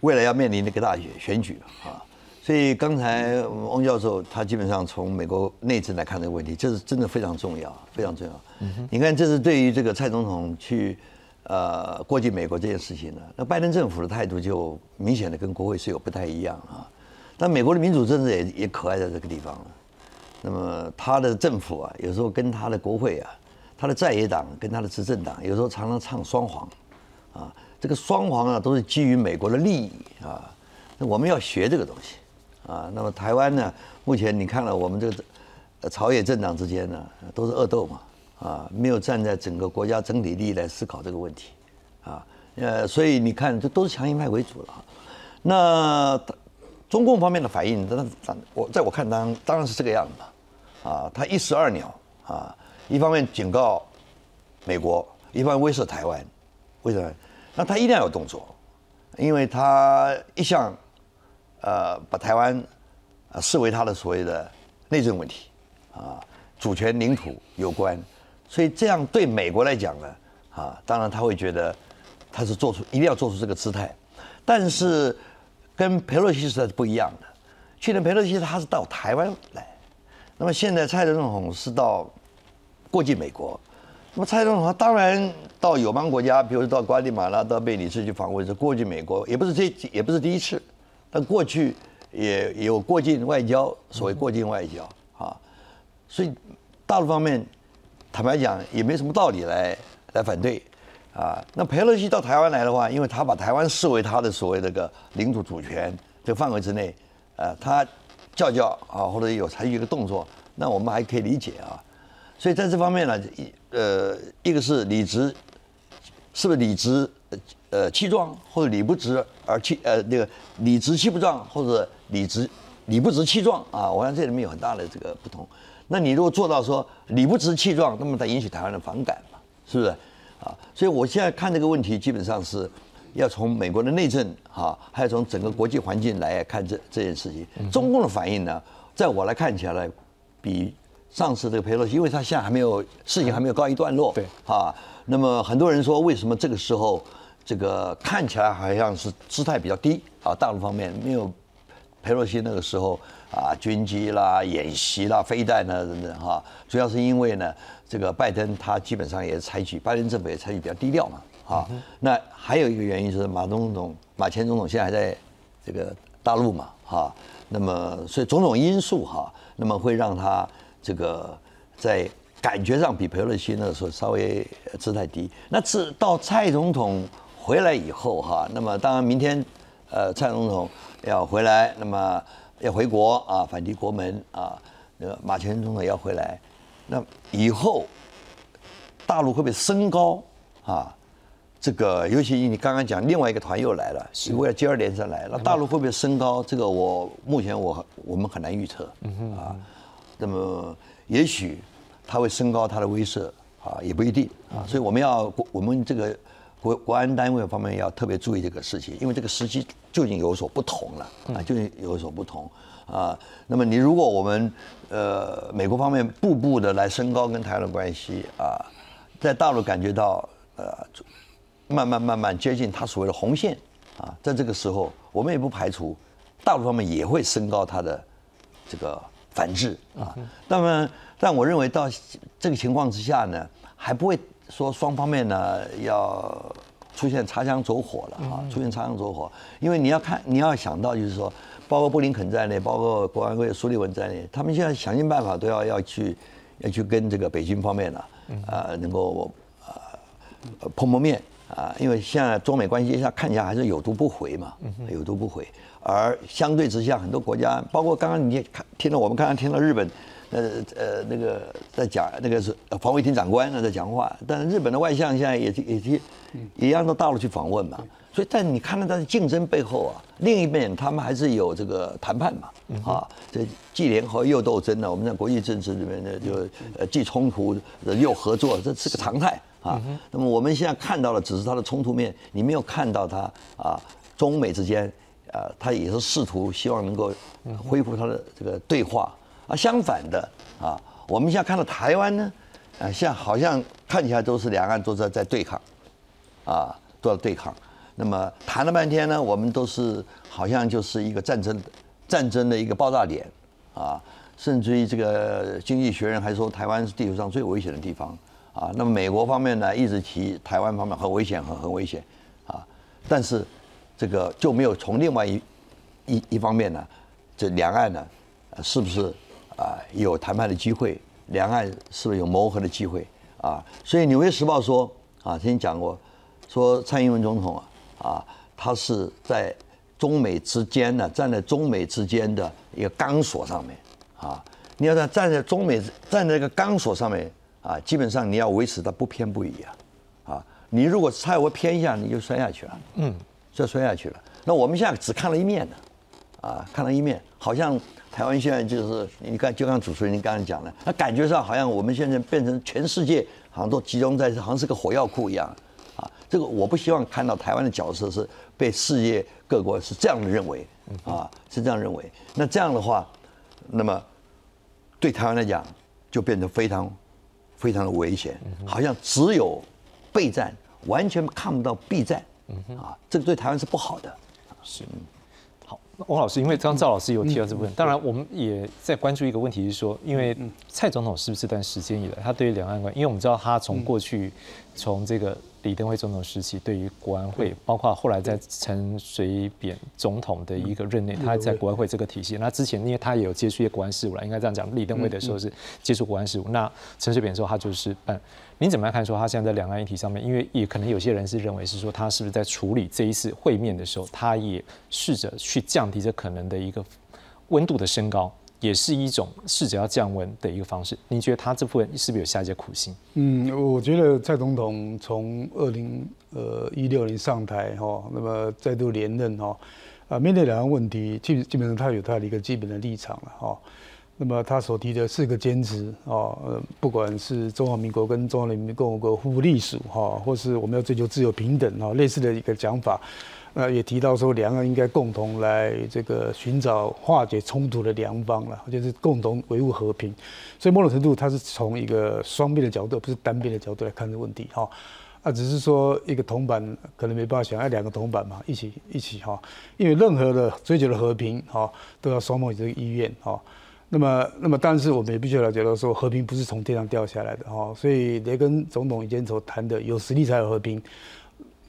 未来要面临那个大选选举了啊，所以刚才翁教授他基本上从美国内政来看这个问题，这是真的非常重要，非常重要。你看，这是对于这个蔡总统去呃过境美国这件事情呢，那拜登政府的态度就明显的跟国会是有不太一样啊。但美国的民主政治也也可爱在这个地方了。那么他的政府啊，有时候跟他的国会啊，他的在野党跟他的执政党，有时候常常唱双簧。啊，这个双簧啊，都是基于美国的利益啊。那我们要学这个东西啊。那么台湾呢，目前你看了我们这个朝野政党之间呢，都是恶斗嘛啊，没有站在整个国家整体利益来思考这个问题啊。呃，所以你看，这都是强硬派为主了。那中共方面的反应，真的，我在我看当当然是这个样子啊。他一石二鸟啊，一方面警告美国，一方面威慑台湾。为什么？那他一定要有动作，因为他一向呃把台湾视为他的所谓的内政问题啊，主权领土有关，所以这样对美国来讲呢啊，当然他会觉得他是做出一定要做出这个姿态，但是跟佩洛西时代是不一样的。去年佩洛西他是到台湾来，那么现在蔡总统是到过境美国。那么蔡总统当然到友邦国家，比如到瓜地马拉、到贝里斯去访问，是过境美国，也不是这也不是第一次，但过去也有过境外交，所谓过境外交啊，所以大陆方面坦白讲也没什么道理来来反对啊。那佩洛西到台湾来的话，因为他把台湾视为他的所谓那个领土主权这个范围之内，呃，他叫叫啊，或者有采取一个动作，那我们还可以理解啊。所以在这方面呢，一呃，一个是理直，是不是理直呃气壮，或者理不直而气呃那个理直气不壮，或者理直理不直气壮啊？我想这里面有很大的这个不同。那你如果做到说理不直气壮，那么它引起台湾的反感嘛？是不是？啊，所以我现在看这个问题，基本上是要从美国的内政哈，还有从整个国际环境来看这这件事情。中共的反应呢，在我来看起来，比。上次这个佩洛西，因为他现在还没有事情还没有告一段落，对啊，那么很多人说，为什么这个时候这个看起来好像是姿态比较低啊？大陆方面没有佩洛西那个时候啊，军机啦、演习啦、飞弹啦等等哈，主要是因为呢，这个拜登他基本上也采取拜登政府也采取比较低调嘛，啊，那还有一个原因是马总统、马前总统现在还在这个大陆嘛，哈，那么所以种种因素哈，那么会让他。这个在感觉上比佩洛西那时候稍微姿态低。那自到蔡总统回来以后哈，那么当然明天呃蔡总统要回来，那么要回国啊，反击国门啊，那个马前总统要回来，那以后大陆会不会升高啊？这个尤其你刚刚讲另外一个团又来了，是为了接二连三来了，大陆会不会升高？这个我目前我我们很难预测啊。那么，也许它会升高它的威慑啊，也不一定啊。所以我们要我们这个国国安单位方面要特别注意这个事情，因为这个时期究竟有所不同了啊，究竟有所不同啊。那么你如果我们呃美国方面步步的来升高跟台湾的关系啊，在大陆感觉到呃慢慢慢慢接近他所谓的红线啊，在这个时候我们也不排除大陆方面也会升高它的这个。反制啊，那么，但我认为到这个情况之下呢，还不会说双方面呢要出现擦枪走火了啊，出现擦枪走火，因为你要看，你要想到就是说，包括布林肯在内，包括国安会苏利文在内，他们现在想尽办法都要要去要去跟这个北京方面呢，啊，能够呃碰碰面啊，因为现在中美关系下看起来还是有毒不回嘛，有毒不回。而相对之下，很多国家，包括刚刚你也看听到我们刚刚听到日本，呃呃那个在讲那个是防卫厅长官在讲话，但是日本的外相现在也也也也要到大陆去访问嘛，所以在你看到他的竞争背后啊，另一面他们还是有这个谈判嘛，啊，这既联合又斗争呢，我们在国际政治里面呢，就呃既冲突又合作，这是个常态啊。那么我们现在看到的只是它的冲突面，你没有看到它啊中美之间。啊，他也是试图希望能够恢复他的这个对话，而相反的啊，我们现在看到台湾呢，啊，像好像看起来都是两岸都在在对抗，啊，都要对抗。那么谈了半天呢，我们都是好像就是一个战争战争的一个爆炸点啊，甚至于这个经济学人还说台湾是地球上最危险的地方啊。那么美国方面呢，一直提台湾方面很危险，很很危险啊。但是这个就没有从另外一一一方面呢，这两岸呢，是不是啊有谈判的机会？两岸是不是有磨合的机会啊？所以《纽约时报》说啊，曾经讲过，说蔡英文总统啊。啊，他是在中美之间呢，站在中美之间的一个钢索上面啊。你要在站在中美站在这个钢索上面啊，基本上你要维持它不偏不倚啊。啊，你如果稍微偏一下，你就摔下去了。嗯，就摔下去了。那我们现在只看了一面呢，啊，看了一面，好像台湾现在就是你看，就像主持人您刚才讲的，那感觉上好像我们现在变成全世界好像都集中在，好像是个火药库一样。啊这个我不希望看到台湾的角色是被世界各国是这样的认为，啊，是这样认为。那这样的话，那么对台湾来讲就变得非常非常的危险，好像只有备战，完全看不到避战，啊，这个对台湾是不好的。是。好，王老师，因为刚赵老师有提到这部分，当然我们也在关注一个问题，是说，因为蔡总统是不是这段时间以来，他对于两岸关，因为我们知道他从过去从这个。李登辉总统时期，对于国安会，包括后来在陈水扁总统的一个任内，他在国安会这个体系。那之前，因为他也有接触一些国安事务了，应该这样讲。李登辉的时候是接触国安事务，那陈水扁的时候他就是办。您怎么样看？说他现在在两岸议题上面，因为也可能有些人是认为是说，他是不是在处理这一次会面的时候，他也试着去降低这可能的一个温度的升高。也是一种试着要降温的一个方式。您觉得他这部分是不是有下一些苦心？嗯，我觉得蔡总统从二零呃一六年上台哈，那么再度连任哈，啊，面对两岸问题，基基本上他有他的一个基本的立场了哈。那么他所提的四个坚持啊，不管是中华民国跟中华人民共和国互不隶属哈，或是我们要追求自由平等哈，类似的一个讲法。那也提到说，两岸应该共同来这个寻找化解冲突的良方了，就是共同维护和平。所以某种程度，它是从一个双边的角度，不是单边的角度来看这个问题哈。啊，只是说一个铜板可能没办法想，要两个铜板嘛，一起一起哈。因为任何的追求的和平哈，都要双方有这个意愿哈。那么，那么但是我们也必须要了解到说，和平不是从天上掉下来的哈。所以雷根总统以前所谈的，有实力才有和平。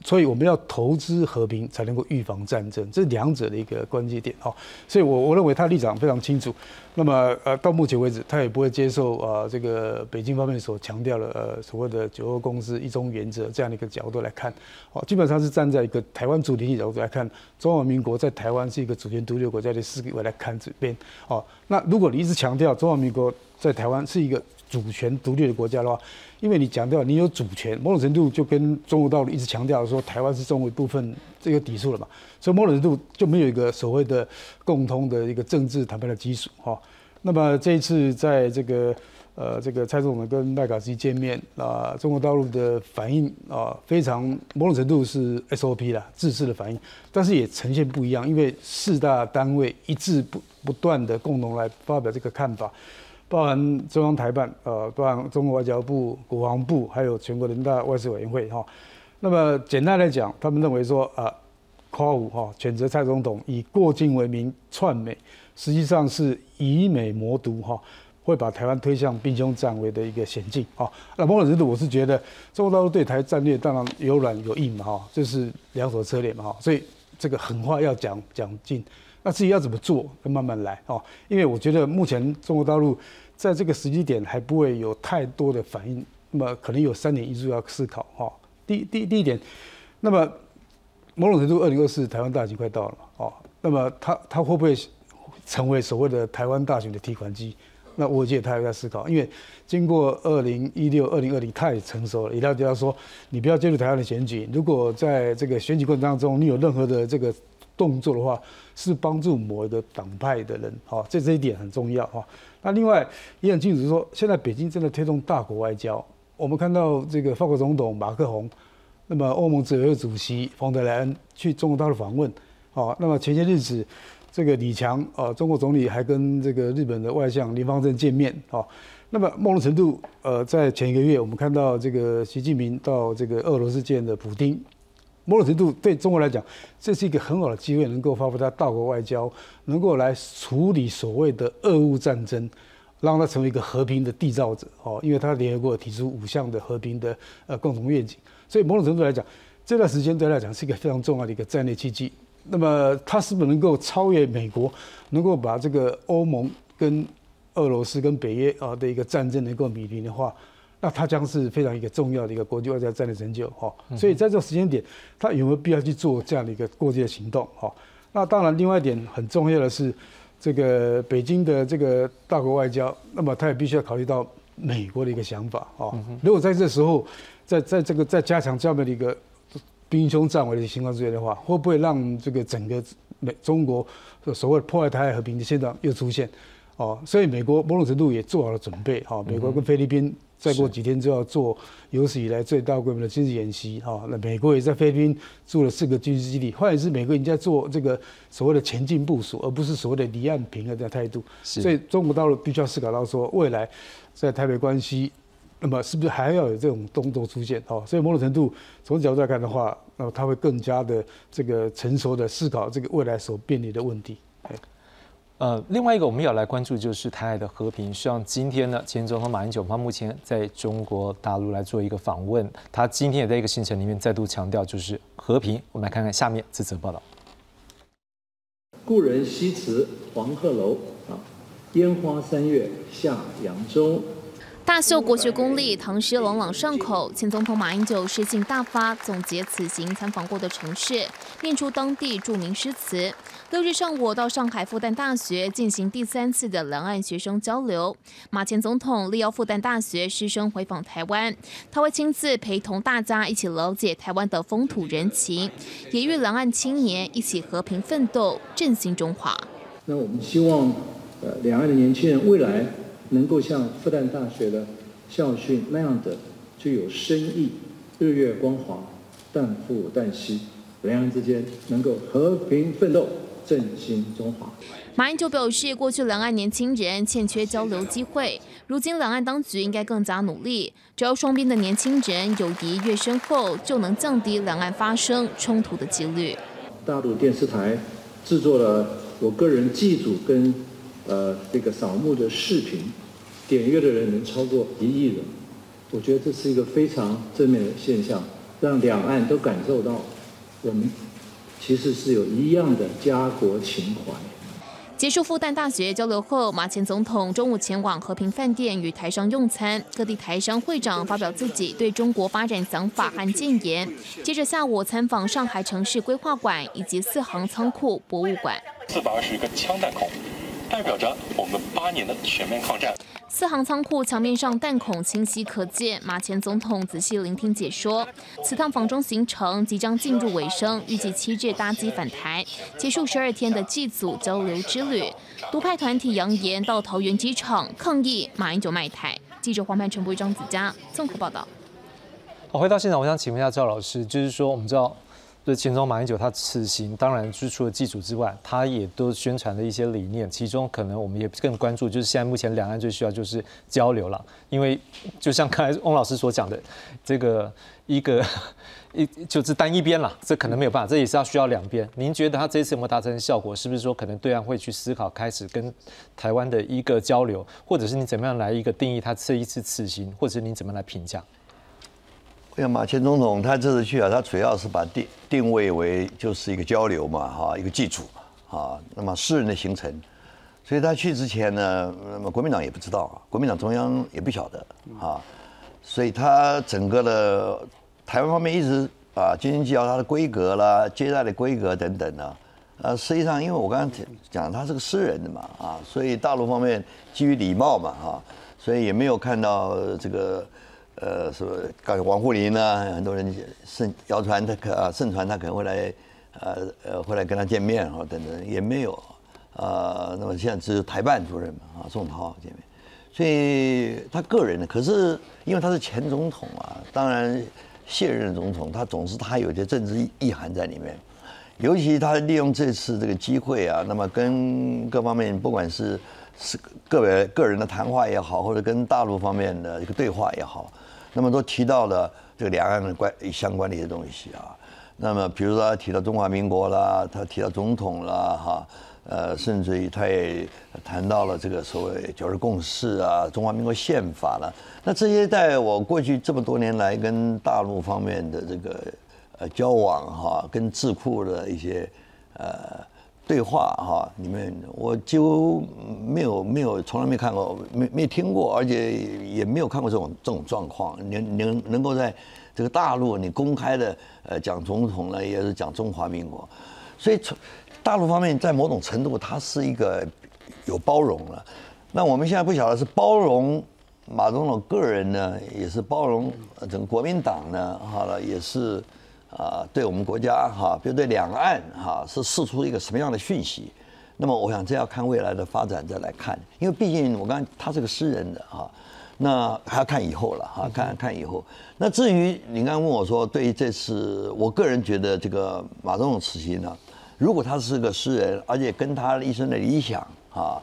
所以我们要投资和平，才能够预防战争，这是两者的一个关键点哈。所以，我我认为他立场非常清楚。那么，呃，到目前为止，他也不会接受啊，这个北京方面所强调的呃所谓的九二共识、一中原则这样的一个角度来看。哦，基本上是站在一个台湾主体的角度来看，中华民国在台湾是一个主权独立国家的思维来看这边。哦，那如果你一直强调中华民国在台湾是一个主权独立的国家的话，因为你强调你有主权，某种程度就跟中国道路一直强调说台湾是中国一部分，这个抵触了嘛，所以某种程度就没有一个所谓的共通的一个政治谈判的基础哈。那么这一次在这个呃这个蔡总统跟麦卡锡见面啊，中国大陆的反应啊非常某种程度是 SOP 啦，自式的反应，但是也呈现不一样，因为四大单位一致不不断的共同来发表这个看法。包含中央台办，呃，包含中国外交部、国防部，还有全国人大外事委员会，哈。那么简单来讲，他们认为说，啊，夸武哈谴责蔡总统以过境为名串美，实际上是以美谋独，哈，会把台湾推向兵凶战危的一个险境，哈。那某种程度，我是觉得中国大陆对台战略当然有软有硬嘛，哈，这是两手策略嘛，哈。所以这个狠话要讲讲尽。那至于要怎么做，要慢慢来哦。因为我觉得目前中国大陆在这个时机点还不会有太多的反应，那么可能有三点因素要思考哈。第第第一点，那么某种程度，二零二四台湾大选快到了哦，那么他他会不会成为所谓的台湾大选的提款机？那我觉得他也在思考，因为经过二零一六、二零二零太成熟了，也了解到说，你不要介入台湾的选举，如果在这个选举过程当中，你有任何的这个。动作的话是帮助某一个党派的人，哈，这这一点很重要哈。那另外也很清楚说，现在北京正在推动大国外交。我们看到这个法国总统马克龙，那么欧盟执委会主席冯德莱恩去中国大陆访问，好，那么前些日子这个李强啊，中国总理还跟这个日本的外相林方正见面，好，那么某种程度，呃，在前一个月我们看到这个习近平到这个俄罗斯见的普京。某种程度对中国来讲，这是一个很好的机会，能够发挥它大国外交，能够来处理所谓的俄乌战争，让它成为一个和平的缔造者哦。因为它联合国提出五项的和平的呃共同愿景，所以某种程度来讲，这段时间对他来讲是一个非常重要的一个战略契机。那么它是不是能够超越美国，能够把这个欧盟跟俄罗斯跟北约啊的一个战争能够弭平的话？那它将是非常一个重要的一个国际外交战略成就哈，所以在这个时间点，它有没有必要去做这样的一个过界的行动哈？那当然，另外一点很重要的是，这个北京的这个大国外交，那么它也必须要考虑到美国的一个想法哈。如果在这时候，在在这个在加强这样的一个兵凶战危的情况之下的话，会不会让这个整个美中国所谓破坏台海和平的现状又出现？哦，所以美国某种程度也做好了准备哈。美国跟菲律宾。再过几天就要做有史以来最大规模的军事演习，哈，那美国也在菲律宾做了四个军事基地，换言之，美国已经在做这个所谓的前进部署，而不是所谓的离岸平衡的态度。所以中国大陆必须要思考到说，未来在台北关系，那么是不是还要有这种动作出现？哦，所以某种程度从角度来看的话，那么他会更加的这个成熟的思考这个未来所面临的问题。呃，另外一个我们要来关注就是台海的和平。希望今天呢，前总统马英九他目前在中国大陆来做一个访问，他今天也在一个行程里面再度强调就是和平。我们来看看下面这则报道。故人西辞黄鹤楼啊，烟花三月下扬州。大秀国学功力，唐诗朗朗上口。前总统马英九诗性大发，总结此行参访过的城市，念出当地著名诗词。六日上午到上海复旦大学进行第三次的两岸学生交流。马前总统力邀复旦大学师生回访台湾，他会亲自陪同大家一起了解台湾的风土人情，也与两岸青年一起和平奋斗，振兴中华。那我们希望，呃，两岸的年轻人未来。能够像复旦大学的校训那样的具有深意，日月光华，旦复旦夕，两岸之间能够和平奋斗，振兴中华。马英九表示，过去两岸年轻人欠缺交流机会，如今两岸当局应该更加努力，只要双边的年轻人友谊越深厚，就能降低两岸发生冲突的几率。大陆电视台制作了我个人祭祖跟呃这个扫墓的视频。点阅的人能超过一亿人，我觉得这是一个非常正面的现象，让两岸都感受到我们其实是有一样的家国情怀。结束复旦大学交流后，马前总统中午前往和平饭店与台商用餐，各地台商会长发表自己对中国发展想法和建言。接着下午参访上海城市规划馆以及四行仓库博物馆。四百二十个枪弹孔，代表着我们八年的全面抗战。四行仓库墙面上弹孔清晰可见，马前总统仔细聆听解说。此趟访中行程即将进入尾声，预计七日搭机返台，结束十二天的祭祖交流之旅。独派团体扬言到桃园机场抗议马英九卖台。记者黄曼成、播张子佳综合报道。好，回到现场，我想请问一下赵老师，就是说我们知道。对前总马英九，他此行当然是除了祭祖之外，他也都宣传了一些理念。其中可能我们也更关注，就是现在目前两岸最需要就是交流了。因为就像刚才翁老师所讲的，这个一个一就是单一边了，这可能没有办法，这也是要需要两边。您觉得他这一次有没有达成效果？是不是说可能对岸会去思考开始跟台湾的一个交流，或者是你怎么样来一个定义他这一次此行，或者是您怎么来评价？像马前总统他这次去啊，他主要是把定定位为就是一个交流嘛，哈，一个祭祖，啊，那么私人的行程，所以他去之前呢，那么国民党也不知道，国民党中央也不晓得，啊，所以他整个的台湾方面一直啊斤斤计较他的规格啦、接待的规格等等呢，啊，实际上因为我刚刚讲他是个私人的嘛，啊，所以大陆方面基于礼貌嘛，啊，所以也没有看到这个。呃，说刚王沪宁呢，很多人盛谣传他可啊盛传他可能会来，呃呃会来跟他见面啊等等也没有，啊，那么现在只有台办主任嘛啊宋涛见面，所以他个人呢，可是因为他是前总统啊，当然现任总统他总是他有些政治意涵在里面，尤其他利用这次这个机会啊，那么跟各方面不管是是个别个人的谈话也好，或者跟大陆方面的一个对话也好。那么都提到了这个两岸的关相关的一些东西啊，那么比如说他提到中华民国啦，他提到总统啦，哈，呃，甚至于他也谈到了这个所谓九二共识啊，中华民国宪法了。那这些在我过去这么多年来跟大陆方面的这个呃交往哈，跟智库的一些呃对话哈，里面我几乎没有没有从来没看过，没没听过，而且也没有看过这种这种状况，能能能够在。这个大陆，你公开的呃讲总统呢，也是讲中华民国，所以从大陆方面在某种程度，它是一个有包容了。那我们现在不晓得是包容马总统个人呢，也是包容整个国民党呢，好了，也是啊，对我们国家哈，比如对两岸哈，是释出一个什么样的讯息？那么我想这要看未来的发展再来看，因为毕竟我刚他是个诗人的哈。那还要看以后了哈，看看以后。那至于你刚刚问我说，对于这次，我个人觉得这个马总统此行呢，如果他是个诗人，而且跟他一生的理想啊，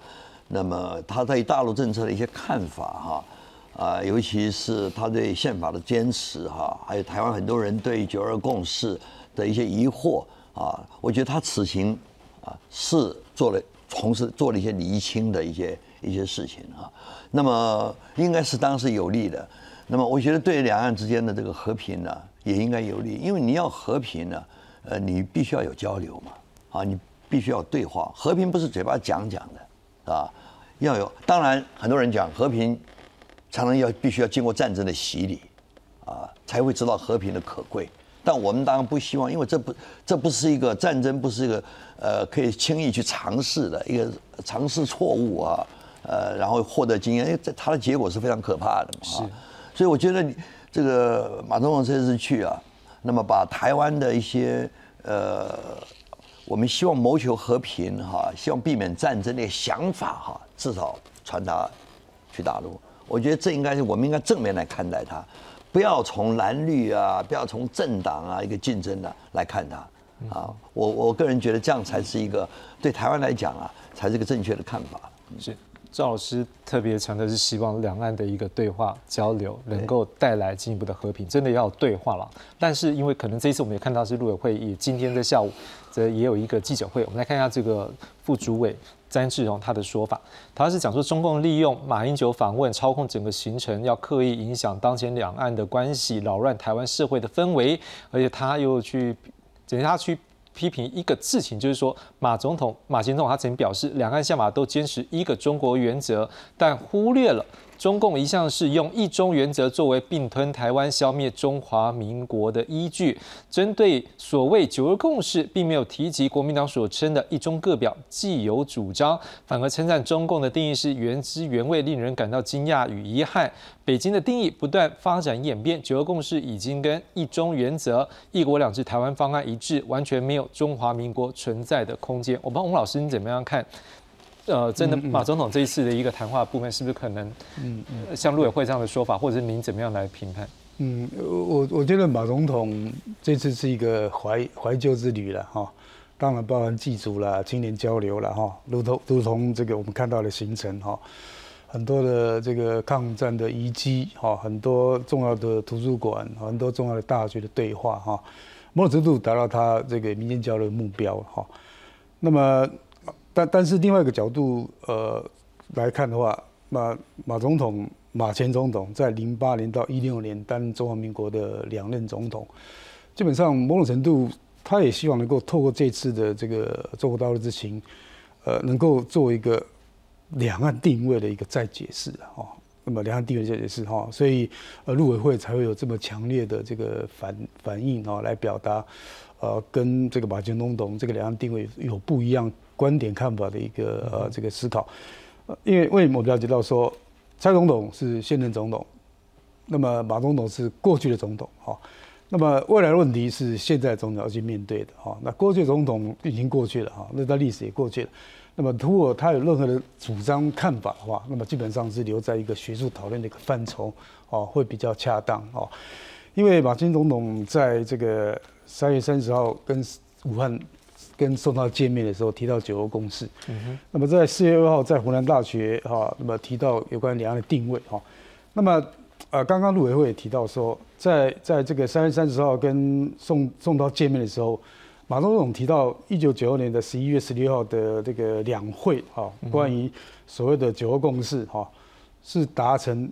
那么他对大陆政策的一些看法哈，啊，啊尤其是他对宪法的坚持哈，还有台湾很多人对九二共识的一些疑惑啊，我觉得他此行啊是做了从事做了一些厘清的一些一些事情啊。那么应该是当时有利的，那么我觉得对两岸之间的这个和平呢，也应该有利，因为你要和平呢，呃，你必须要有交流嘛，啊，你必须要对话，和平不是嘴巴讲讲的，啊，要有，当然很多人讲和平，常常要必须要经过战争的洗礼，啊，才会知道和平的可贵，但我们当然不希望，因为这不这不是一个战争，不是一个呃可以轻易去尝试的一个尝试错误啊。呃，然后获得经验，因为这它的结果是非常可怕的嘛。是，所以我觉得你这个马总统这次去啊，那么把台湾的一些呃，我们希望谋求和平哈，希望避免战争的想法哈，至少传达去大陆。我觉得这应该是我们应该正面来看待它，不要从蓝绿啊，不要从政党啊一个竞争的来看它啊。我我个人觉得这样才是一个对台湾来讲啊，才是一个正确的看法。是。赵老师特别强调是希望两岸的一个对话交流能够带来进一步的和平，真的要对话了。但是因为可能这一次我们也看到是陆委会议，今天在下午这也有一个记者会，我们来看一下这个副主委詹志荣他的说法，他是讲说中共利用马英九访问操控整个行程，要刻意影响当前两岸的关系，扰乱台湾社会的氛围，而且他又去等他去。批评一个事情，就是说马总统、马前总统他曾表示，两岸下马都坚持一个中国原则，但忽略了。中共一向是用一中原则作为并吞台湾、消灭中华民国的依据。针对所谓九二共识，并没有提及国民党所称的一中各表既有主张，反而称赞中共的定义是原汁原味，令人感到惊讶与遗憾。北京的定义不断发展演变，九二共识已经跟一中原则、一国两制台湾方案一致，完全没有中华民国存在的空间。我不知道翁老师你怎么样看？呃，真的，马总统这一次的一个谈话部分，是不是可能，嗯，像陆委会这样的说法，或者是您怎么样来评判？嗯，我我觉得马总统这次是一个怀怀旧之旅了哈，当然包含祭祖啦、青年交流了哈，如同如同这个我们看到的行程哈，很多的这个抗战的遗迹哈，很多重要的图书馆，很多重要的大学的对话哈，某种程度达到他这个民间交流的目标哈，那么。但但是另外一个角度，呃，来看的话，马马总统、马前总统在零八年到一六年担任中华民国的两任总统，基本上某种程度，他也希望能够透过这次的这个中国大陆之行，呃，能够做一个两岸定位的一个再解释啊。那么两岸定位再解释哈，所以呃，陆委会才会有这么强烈的这个反反应啊，来表达呃，跟这个马前总统这个两岸定位有不一样。观点看法的一个呃这个思考，因为为什么我了解到说蔡总统是现任总统，那么马总统是过去的总统哈，那么未来的问题是现在总统要去面对的哈。那过去总统已经过去了哈，那段历史也过去了。那么如果他有任何的主张看法的话，那么基本上是留在一个学术讨论的一个范畴哦，会比较恰当哦。因为马金总统在这个三月三十号跟武汉。跟宋涛见面的时候提到九二共识，那么在四月二号在湖南大学哈，那么提到有关两岸的定位哈，那么呃刚刚陆委会也提到说，在在这个三月三十号跟宋宋涛见面的时候，马总统提到一九九二年的十一月十六号的这个两会哈，关于所谓的九二共识哈，是达成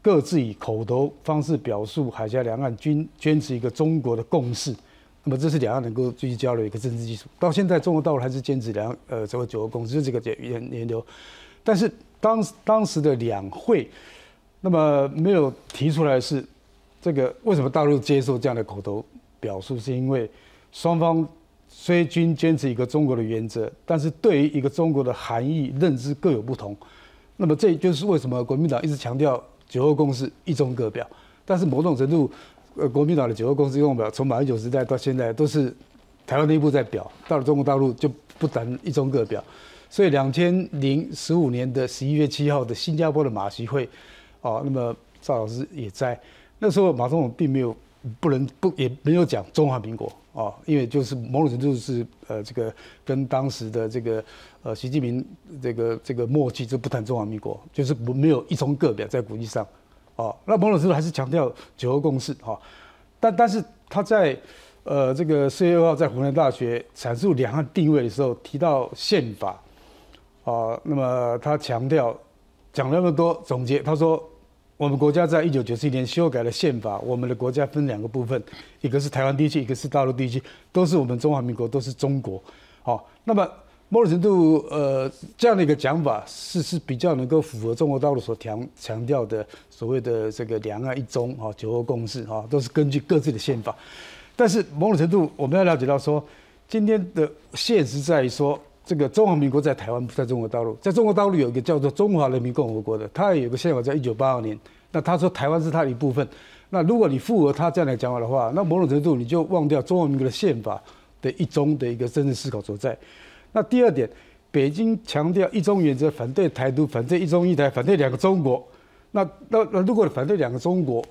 各自以口头方式表述海峡两岸均坚持一个中国的共识。那么这是两岸能够继续交流一个政治基础。到现在，中国大陆还是坚持两岸呃这个九二共识这个研研究，但是当当时的两会，那么没有提出来是。这个为什么大陆接受这样的口头表述？是因为双方虽均坚持一个中国的原则，但是对于一个中国的含义认知各有不同。那么这就是为什么国民党一直强调九二共识一中各表。但是某种程度，呃，国民党的九二共识一中表从马英九时代到现在都是台湾内部在表，到了中国大陆就不谈一中各表。所以两千零十五年的十一月七号的新加坡的马习会，哦，那么赵老师也在。那时候马总统并没有不能不也没有讲中华民国啊，因为就是某种程度是呃这个跟当时的这个呃习近平这个这个默契，就不谈中华民国，就是不没有一中各表在国际上哦。那某种程度还是强调九二共识哈，但但是他在呃这个四月二号在湖南大学阐述两岸定位的时候提到宪法啊，那么他强调讲那么多总结，他说。我们国家在一九九四年修改了宪法。我们的国家分两个部分，一个是台湾地区，一个是大陆地区，都是我们中华民国，都是中国。好，那么某种程度，呃，这样的一个讲法是是比较能够符合中国大陆所强强调的所谓的这个两岸一中啊，九二共识啊，都是根据各自的宪法。但是某种程度，我们要了解到说，今天的现实在于说。这个中华民国在台湾不在中国大陆，在中国大陆有一个叫做中华人民共和国的，它也有个宪法，在一九八二年。那他说台湾是他的一部分。那如果你符合他这样的讲法的话，那某种程度你就忘掉中华民国的宪法的一中的一个真正思考所在。那第二点，北京强调一中原则，反对台独，反对一中一台，反对两个中国。那那那如果反对两个中国，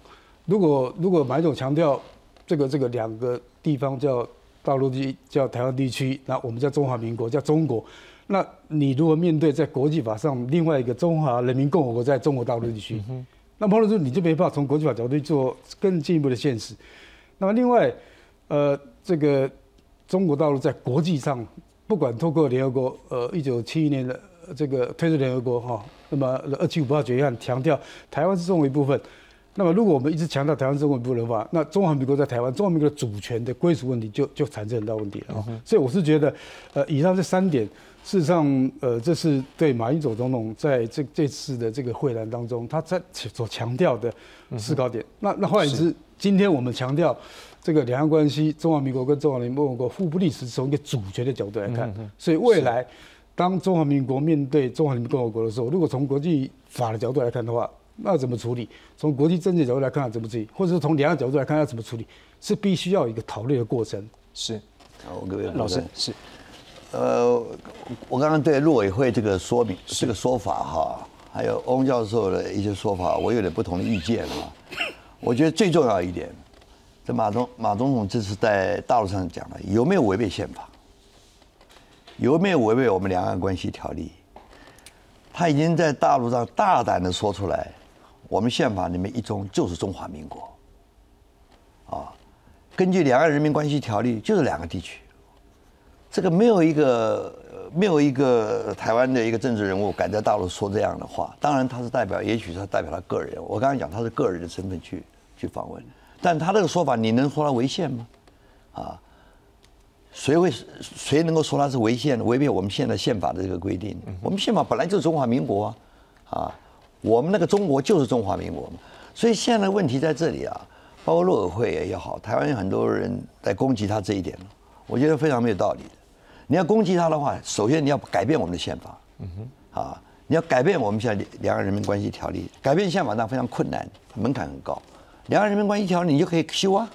如果如果马总强调这个这个两个地方叫。大陆地叫台湾地区，那我们叫中华民国，叫中国。那你如果面对在国际法上另外一个中华人民共和国在中国大陆地区，那某种程度你就没办法从国际法角度做更进一步的现实。那么另外，呃，这个中国大陆在国际上，不管透过联合国，呃，一九七一年的这个退出联合国哈，那么二七五八决议案强调台湾是中国一部分。那么，如果我们一直强调台湾中国不能化，那中华民国在台湾，中华民国的主权的归属问题就就产生很大问题了啊！所以我是觉得，呃，以上这三点，事实上，呃，这是对马英九总统在这这次的这个会谈当中，他在所强调的思考点。那那换言之，今天我们强调这个两岸关系，中华民国跟中华人民共和国互不隶属，从一个主权的角度来看。所以未来，当中华民国面对中华人民共和国的时候，如果从国际法的角度来看的话，那怎么处理？从国际政治角度来看，怎么处理？或者是从两岸角度来看，要怎么处理？是必须要一个讨论的过程。是，好各位老师是，呃，我刚刚对陆委会这个说明这个说法哈，还有翁教授的一些说法，我有点不同的意见啊。我觉得最重要一点，这马总马总统这次在大陆上讲了，有没有违背宪法？有没有违背我们两岸关系条例？他已经在大陆上大胆的说出来，我们宪法里面一中就是中华民国，啊，根据两岸人民关系条例就是两个地区，这个没有一个没有一个台湾的一个政治人物敢在大陆说这样的话。当然他是代表，也许他代表他个人。我刚刚讲他是个人的身份去去访问，但他这个说法你能说他违宪吗？啊？谁会谁能够说他是违宪、违背我们现在宪法的这个规定？我们宪法本来就是中华民国啊，啊，我们那个中国就是中华民国嘛。所以现在的问题在这里啊，包括陆委会也好，台湾有很多人在攻击他这一点我觉得非常没有道理的。你要攻击他的话，首先你要改变我们的宪法，嗯哼，啊，你要改变我们现在两岸人民关系条例，改变宪法那非常困难，门槛很高。两岸人民关系条例你就可以修啊，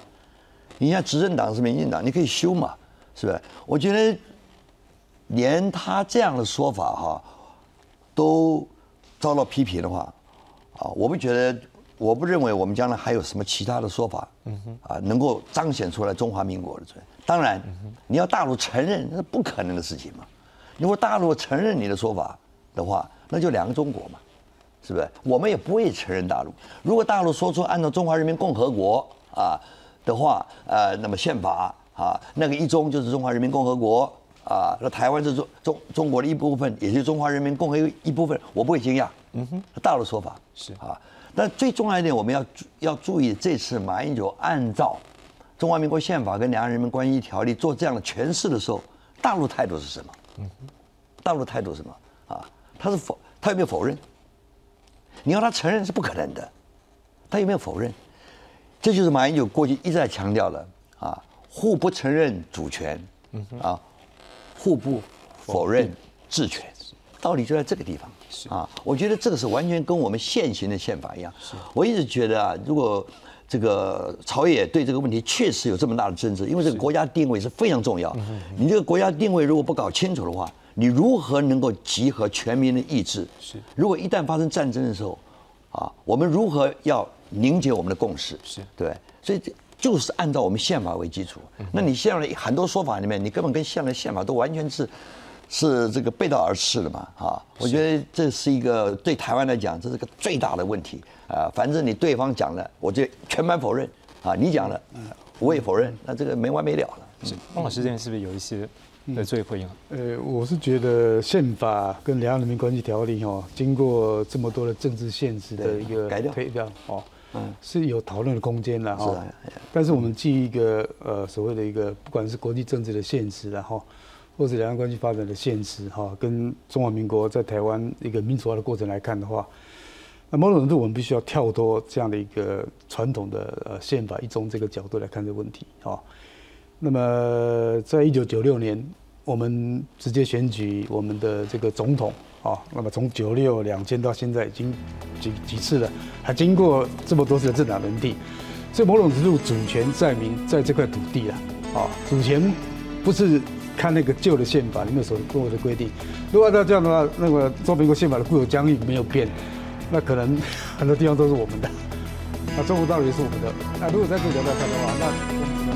你像执政党是民进党，你可以修嘛。是不是？我觉得连他这样的说法哈，都遭到批评的话，啊，我不觉得，我不认为我们将来还有什么其他的说法，啊，能够彰显出来中华民国的存在。当然，你要大陆承认，那是不可能的事情嘛。如果大陆承认你的说法的话，那就两个中国嘛，是不是？我们也不会承认大陆。如果大陆说出按照中华人民共和国啊的话，呃，那么宪法啊，那个一中就是中华人民共和国啊，那台湾是中中中国的一部分，也是中华人民共和国一部分，我不会惊讶。嗯哼，大陆说法是啊，但最重要一点，我们要要注意，这次马英九按照中华民国宪法跟两岸人民关系条例做这样的诠释的时候，大陆态度是什么？嗯哼，大陆态度是什么？啊，他是否他有没有否认？你要他承认是不可能的，他有没有否认？这就是马英九过去一直在强调的啊，互不承认主权，啊，互不否认治权，道理就在这个地方啊。我觉得这个是完全跟我们现行的宪法一样。我一直觉得啊，如果这个朝野对这个问题确实有这么大的争执，因为这个国家定位是非常重要。你这个国家定位如果不搞清楚的话，你如何能够集合全民的意志？是，如果一旦发生战争的时候，啊，我们如何要凝结我们的共识？是对，所以就是按照我们宪法为基础。那你现在很多说法里面，你根本跟现在的宪法都完全是是这个背道而驰的嘛？啊，我觉得这是一个对台湾来讲，这是个最大的问题啊。反正你对方讲了，我就全盘否认啊；你讲了，我也否认，那这个没完没了了。是，汪老师这边是不是有一些？的最回应。呃，我是觉得宪法跟两岸人民关系条例哈，经过这么多的政治现实的一个推掉哦，嗯，是有讨论的空间的哈。但是我们基于一个呃所谓的一个，不管是国际政治的现实然后，或者两岸关系发展的现实哈，跟中华民国在台湾一个民主化的过程来看的话，那某种程度我们必须要跳脱这样的一个传统的呃宪法一中这个角度来看这个问题哈。那么，在一九九六年，我们直接选举我们的这个总统啊。那么从九六两千到现在，已经几几次了，还经过这么多次的政党轮替，所以某种程度主权在民，在这块土地了啊。主权不是看那个旧的宪法里面所有的规定。如果按照这样的话，那么中华民国宪法的固有疆域没有变，那可能很多地方都是我们的，那中国大陆也是我们的。那如果在这个角度来看的话，那。